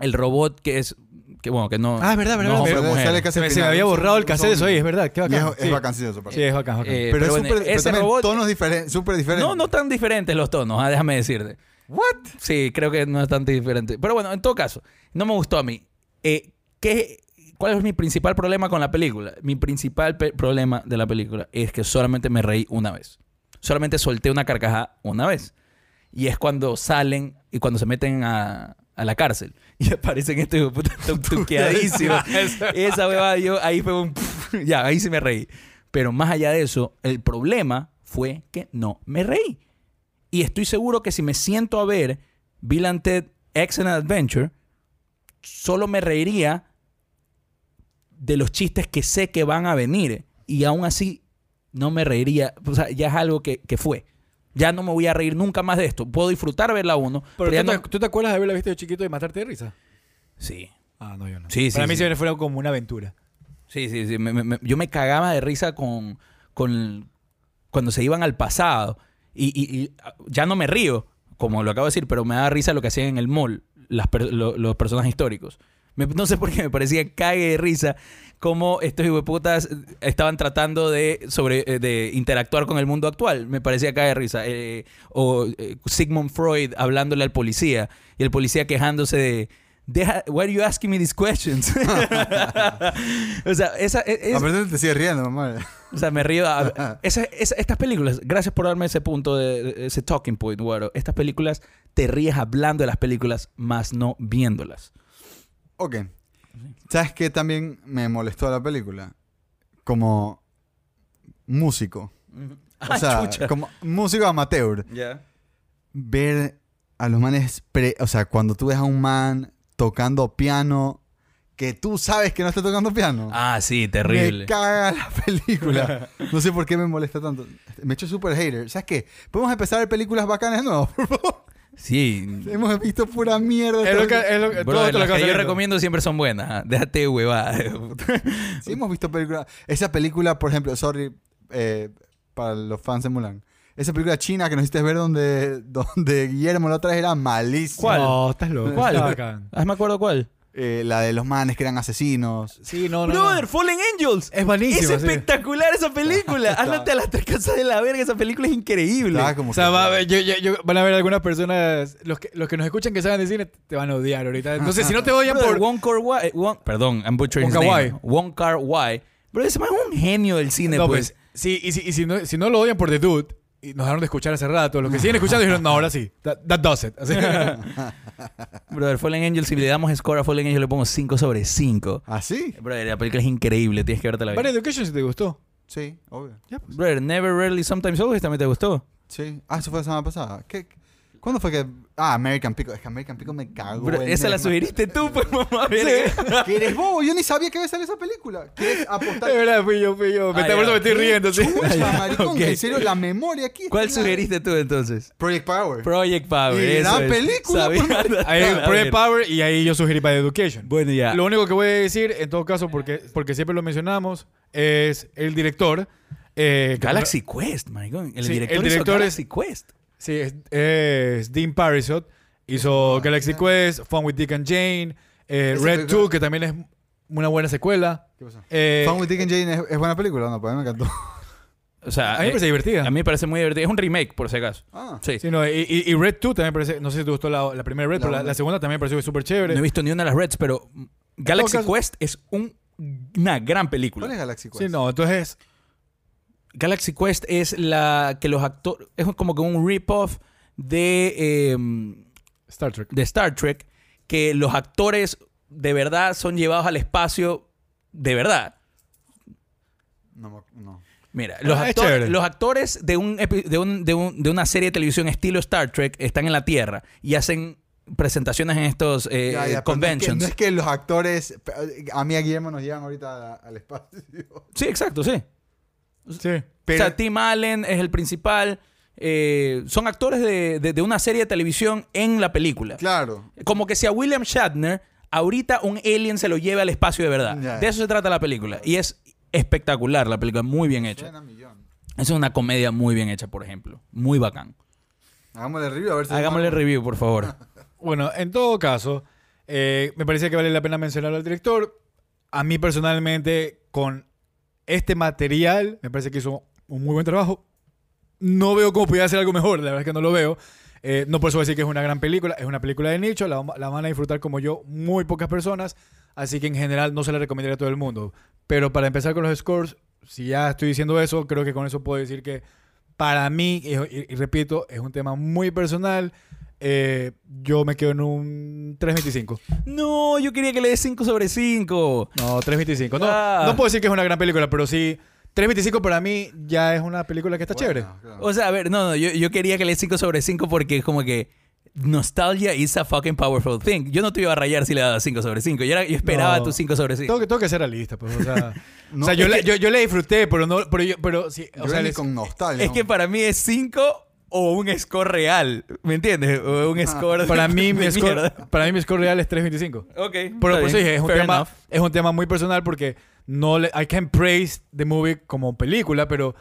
[SPEAKER 2] el robot que es que bueno que no
[SPEAKER 3] Ah, verdad, verdad,
[SPEAKER 2] no es
[SPEAKER 3] verdad.
[SPEAKER 2] mujer.
[SPEAKER 1] Sale casi
[SPEAKER 3] Se me, se
[SPEAKER 1] final.
[SPEAKER 3] me había borrado el cassette eso ahí, es verdad. Qué bacán.
[SPEAKER 1] es, es
[SPEAKER 3] sí.
[SPEAKER 1] vacancioso.
[SPEAKER 3] Sí, es bacán, bacán.
[SPEAKER 2] Eh,
[SPEAKER 1] pero, es
[SPEAKER 2] bueno,
[SPEAKER 1] súper, pero
[SPEAKER 2] ese
[SPEAKER 1] también
[SPEAKER 2] robot
[SPEAKER 1] tonos diferentes, súper diferentes.
[SPEAKER 2] no no tan diferentes los tonos ah, déjame decirte
[SPEAKER 1] What?
[SPEAKER 2] sí creo que no es tan diferente pero bueno en todo caso no me gustó a mí Eh, ¿qué, cuál es mi principal problema con la película mi principal pe- problema de la película es que solamente me reí una vez solamente solté una carcajada una vez y es cuando salen y cuando se meten a, a la cárcel y aparecen estos puta tu- tuqueadísimos. Esa huevada, yo ahí fue un. ya, ahí sí me reí. Pero más allá de eso, el problema fue que no me reí. Y estoy seguro que si me siento a ver Bill and Ted Excellent Adventure, solo me reiría de los chistes que sé que van a venir. Y aún así, no me reiría. O sea, ya es algo que, que fue. Ya no me voy a reír nunca más de esto. Puedo disfrutar verla uno, pero,
[SPEAKER 3] Pero
[SPEAKER 2] ya
[SPEAKER 3] ¿tú,
[SPEAKER 2] no.
[SPEAKER 3] te, tú te acuerdas de haberla visto de chiquito y matarte de risa?
[SPEAKER 2] Sí.
[SPEAKER 3] Ah, no, yo no.
[SPEAKER 2] Sí, sí,
[SPEAKER 3] Para mí
[SPEAKER 2] sí.
[SPEAKER 3] fue como una aventura.
[SPEAKER 2] Sí, sí, sí. Me- yo me cagaba de risa con, con cuando se iban al pasado. Y, y- y, ah, ya no me río, como lo acabo de decir, pero me da risa lo que hacían en el mall las per- lo- los personajes históricos. Me- no sé por qué me parecía cague de risa cómo estos hijueputas estaban tratando de, sobre, eh, de interactuar con el mundo actual. Me parecía cague de risa. Eh, o eh, Sigmund Freud hablándole al policía y el policía quejándose de... Deja, why are you asking me these questions? o sea, esa, e, es-
[SPEAKER 1] Aparte te sigue riendo, mamá.
[SPEAKER 2] o sea, me río. a- esa- esa- estas películas, gracias por darme ese punto, de, de- ese talking point, güero. Estas películas te ríes hablando de las películas, más no viéndolas.
[SPEAKER 1] Ok. ¿Sabes qué también me molestó la película? Como músico. O sea,
[SPEAKER 2] chucha.
[SPEAKER 1] como músico amateur.
[SPEAKER 2] Ya.
[SPEAKER 1] Ver a los manes... pre- o sea, cuando tú ves a un man tocando piano que tú sabes que no está tocando piano.
[SPEAKER 2] Ah, sí,
[SPEAKER 1] Me
[SPEAKER 2] terrible.
[SPEAKER 1] caga la película. No sé por qué me molesta tanto. Me he hecho súper hater. ¿Sabes qué? ¿Podemos empezar a ver películas bacanas de nuevo, por favor?
[SPEAKER 2] Sí.
[SPEAKER 1] Hemos visto pura mierda.
[SPEAKER 3] Es lo que, es lo que-
[SPEAKER 2] Bro, las yo recomiendo siempre son buenas. ah. Déjate huevada.
[SPEAKER 1] Sí, hemos visto películas. Esa película, por ejemplo, sorry, eh, para los fans de Mulan. Esa película china que nos hiciste ver donde, donde Guillermo la otra vez era malísima.
[SPEAKER 2] ¿Cuál?
[SPEAKER 3] No, estás loco.
[SPEAKER 2] ¿Cuál? Ah, me acuerdo cuál.
[SPEAKER 1] Eh, la de los manes que eran asesinos.
[SPEAKER 3] Sí, no, no.
[SPEAKER 2] Brother,
[SPEAKER 3] no.
[SPEAKER 2] Fallen Angels.
[SPEAKER 3] Es buenísimo.
[SPEAKER 2] Es
[SPEAKER 3] sí.
[SPEAKER 2] espectacular esa película. Ándate a las tres casas de la verga. Esa película es increíble.
[SPEAKER 1] Como
[SPEAKER 3] O sea,
[SPEAKER 1] que-
[SPEAKER 3] va a ver- yo- yo- yo- van a ver algunas personas, los que, los que nos escuchan que saben de cine, te van a odiar ahorita. Entonces, si no te odian por...
[SPEAKER 2] Wong Kar Wai, Wong- perdón, I'm butchering
[SPEAKER 3] Wong Kar
[SPEAKER 2] name.
[SPEAKER 3] Wai.
[SPEAKER 2] Wong Kar Wai. Pero ese man es un genio del cine,
[SPEAKER 3] No,
[SPEAKER 2] pues.
[SPEAKER 3] pues, sí, y, si, y si, no, si no lo odian por The Dude, y nos dejaron de escuchar hace rato, los que siguen escuchando dijeron, no, ahora sí, that, that does it. Así.
[SPEAKER 2] Brother, Fallen Angel, si le damos score a Fallen Angel, le pongo 5 sobre 5.
[SPEAKER 1] ¿Ah, sí?
[SPEAKER 2] Brother, la película es increíble, tienes que verte la
[SPEAKER 3] Bad
[SPEAKER 2] vida.
[SPEAKER 3] Education si te gustó.
[SPEAKER 1] Sí, obvio.
[SPEAKER 2] Brother, Never, Rarely, Sometimes Always también te gustó.
[SPEAKER 1] Sí. Ah, eso fue la semana pasada. ¿Qué? ¿Cuándo fue que.? Ah, American Pickle. Es que American Pickle me cago.
[SPEAKER 2] Bro,
[SPEAKER 1] en
[SPEAKER 2] esa la
[SPEAKER 1] el-
[SPEAKER 2] sugeriste tú, pues, mamá.
[SPEAKER 1] ¿Qué eres bobo? Yo ni sabía que iba a salir esa película. ¿Quieres apostar?
[SPEAKER 3] De verdad, fui yo, fui yo. Me está- por eso me estoy riendo. sí.
[SPEAKER 1] Chucha, maricón,
[SPEAKER 2] Ok.
[SPEAKER 1] En serio, la memoria aquí. está
[SPEAKER 2] ¿Cuál
[SPEAKER 1] la-
[SPEAKER 2] sugeriste tú entonces?
[SPEAKER 1] Project Power.
[SPEAKER 2] Project Power.
[SPEAKER 1] Y
[SPEAKER 2] eso
[SPEAKER 1] gran
[SPEAKER 2] es.
[SPEAKER 1] película, pues,
[SPEAKER 3] Ahí, Project. Power y ahí yo sugerí Bad Education.
[SPEAKER 2] Bueno, ya.
[SPEAKER 3] Lo único que voy a decir, en todo caso, porque, porque siempre lo mencionamos, es el director. eh, que-
[SPEAKER 2] Galaxy Quest, maricón. El
[SPEAKER 3] Sí,
[SPEAKER 2] director,
[SPEAKER 3] el
[SPEAKER 2] hizo
[SPEAKER 3] director es-
[SPEAKER 2] Galaxy Quest.
[SPEAKER 3] Sí, es, es Dean Parisot. Hizo Galaxy Quest, Fun with Dick and Jane, eh, Red
[SPEAKER 1] película-
[SPEAKER 3] 2, que también es una buena secuela.
[SPEAKER 1] ¿Qué pasó?
[SPEAKER 3] Eh,
[SPEAKER 1] Fun with Dick and Jane es, es buena película, no, para mí me encantó.
[SPEAKER 2] O sea,
[SPEAKER 3] A mí me
[SPEAKER 2] eh,
[SPEAKER 3] parece divertida.
[SPEAKER 2] a mí me parece muy divertida. Es un remake, por si acaso.
[SPEAKER 1] Ah,
[SPEAKER 2] Sí.
[SPEAKER 3] Sí, no, y, Red 2 también me parece, no sé si te gustó la, la primera Red,
[SPEAKER 1] La
[SPEAKER 3] pero la, segunda también me pareció súper chévere.
[SPEAKER 2] No he visto ni una de las Reds, pero Galaxy Quest es un- una gran película.
[SPEAKER 1] ¿Cuál es Galaxy Quest?
[SPEAKER 3] Sí, no, entonces,
[SPEAKER 2] Galaxy Quest es la que los actores. Es como que un rip-off de, eh,
[SPEAKER 3] Star Trek.
[SPEAKER 2] de Star Trek. Que los actores de verdad son llevados al espacio de verdad.
[SPEAKER 1] No, no.
[SPEAKER 2] Mira, los,
[SPEAKER 3] Ah,
[SPEAKER 2] actor-
[SPEAKER 3] chévere.
[SPEAKER 2] los actores de, un, epi- de, un- de un- de una serie de televisión estilo Star Trek están en la Tierra y hacen presentaciones en estos eh,
[SPEAKER 1] Ya, ya, pero no es que-
[SPEAKER 2] conventions.
[SPEAKER 1] No es, que, los actores. A mí a Guillermo nos llevan ahorita al espacio.
[SPEAKER 2] Sí, exacto, sí.
[SPEAKER 3] Sí.
[SPEAKER 2] o
[SPEAKER 1] Pero-
[SPEAKER 2] sea, Tim Allen es el principal. eh, son actores de, de- de una serie de televisión en la película.
[SPEAKER 1] Claro.
[SPEAKER 2] Como que si a William Shatner ahorita un alien se lo lleve al espacio de verdad. De eso se trata la película. Y es espectacular la película, muy bien hecha. Es una comedia muy bien hecha, por ejemplo. Muy bacán.
[SPEAKER 1] Hagámosle review a ver si.
[SPEAKER 2] Hagámosle review, por favor.
[SPEAKER 3] Bueno, en todo caso, eh, me parece que vale la pena mencionar al director. A mí personalmente, con este material, me parece que hizo un muy buen trabajo. No veo cómo pudiera hacer algo mejor, la verdad es que no lo veo. Eh, no por eso decir que es una gran película, es una película de nicho, la, la van a disfrutar como yo muy pocas personas, así que en general no se la recomendaría a todo el mundo. Pero para empezar con los scores, si ya estoy diciendo eso, creo que con eso puedo decir que para mí, y- y repito, es un tema muy personal. Eh, yo me quedo en un 3.25.
[SPEAKER 2] No, yo quería que le dé 5 sobre 5.
[SPEAKER 3] No, 3.25. No,
[SPEAKER 2] Ah.
[SPEAKER 3] no puedo decir que es una gran película, pero sí, 3.25 para mí ya es una película que está chévere.
[SPEAKER 1] Bueno, claro.
[SPEAKER 2] O sea, a ver, no, no, yo, yo quería que le dé 5 sobre 5 porque es como que nostalgia is a fucking powerful thing. Yo no te iba a rayar si le daba 5 sobre 5. Yo, era- yo esperaba
[SPEAKER 3] No.
[SPEAKER 2] tu 5 sobre 5.
[SPEAKER 3] Tengo que, tengo que ser realista, pues, o sea,
[SPEAKER 1] No,
[SPEAKER 3] o sea yo,
[SPEAKER 2] que-
[SPEAKER 3] yo, yo le disfruté, pero no, pero yo, pero sí, o sea, les-
[SPEAKER 1] con nostalgia.
[SPEAKER 2] Es que para mí es 5 o un score real. ¿Me entiendes? O un score.
[SPEAKER 3] para mí mi
[SPEAKER 2] de
[SPEAKER 3] score, para mí mi score real es 3.25.
[SPEAKER 2] Ok.
[SPEAKER 3] Pero
[SPEAKER 2] está
[SPEAKER 3] por eso
[SPEAKER 2] bien.
[SPEAKER 3] dije, es un,
[SPEAKER 2] Fair
[SPEAKER 3] tema,
[SPEAKER 2] enough.
[SPEAKER 3] es un tema muy personal porque no le, I can praise the movie como película, pero,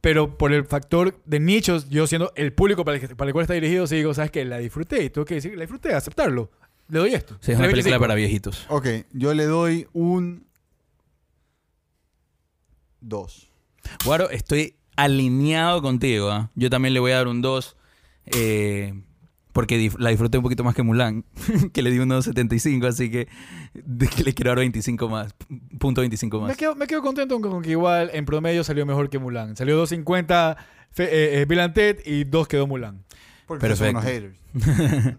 [SPEAKER 3] pero por el factor de nichos, yo siendo el público para el, que- para el cual está dirigido, sí digo, ¿sabes qué? La disfruté y tengo que decir, la disfruté, aceptarlo. Le doy esto.
[SPEAKER 2] Sí, es una
[SPEAKER 3] 3.25.
[SPEAKER 2] película para viejitos.
[SPEAKER 1] Ok, yo le doy un 2.
[SPEAKER 2] Guaro, estoy alineado contigo. ¿ah? Yo también le voy a dar un 2. porque dif- la disfruté un poquito más que Mulan, que le di un 2.75, así que, le quiero dar 25 más. Punto 25
[SPEAKER 3] Me
[SPEAKER 2] más.
[SPEAKER 3] quedo, me quedo contento con que igual en promedio salió mejor que Mulan. Salió 2.50 fe- eh, eh, Bill and Ted y 2 quedó Mulan.
[SPEAKER 1] Porque son
[SPEAKER 2] Perfecto.
[SPEAKER 1] unos haters.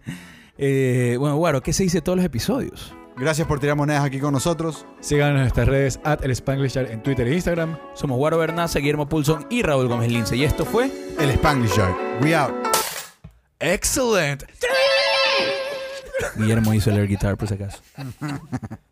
[SPEAKER 2] Eh, bueno, Guaro, ¿qué se dice de todos los episodios?
[SPEAKER 1] Gracias por tirar monedas aquí con nosotros.
[SPEAKER 3] Síganos en nuestras redes at el Spanglish Yard en Twitter e Instagram.
[SPEAKER 2] Somos Guaro Bernaza, Guillermo Pulson y Raúl Gómez Lince. Y esto fue...
[SPEAKER 1] El Spanglish Yard. We out.
[SPEAKER 3] Excellent.
[SPEAKER 2] Guillermo hizo el air guitar, por si acaso.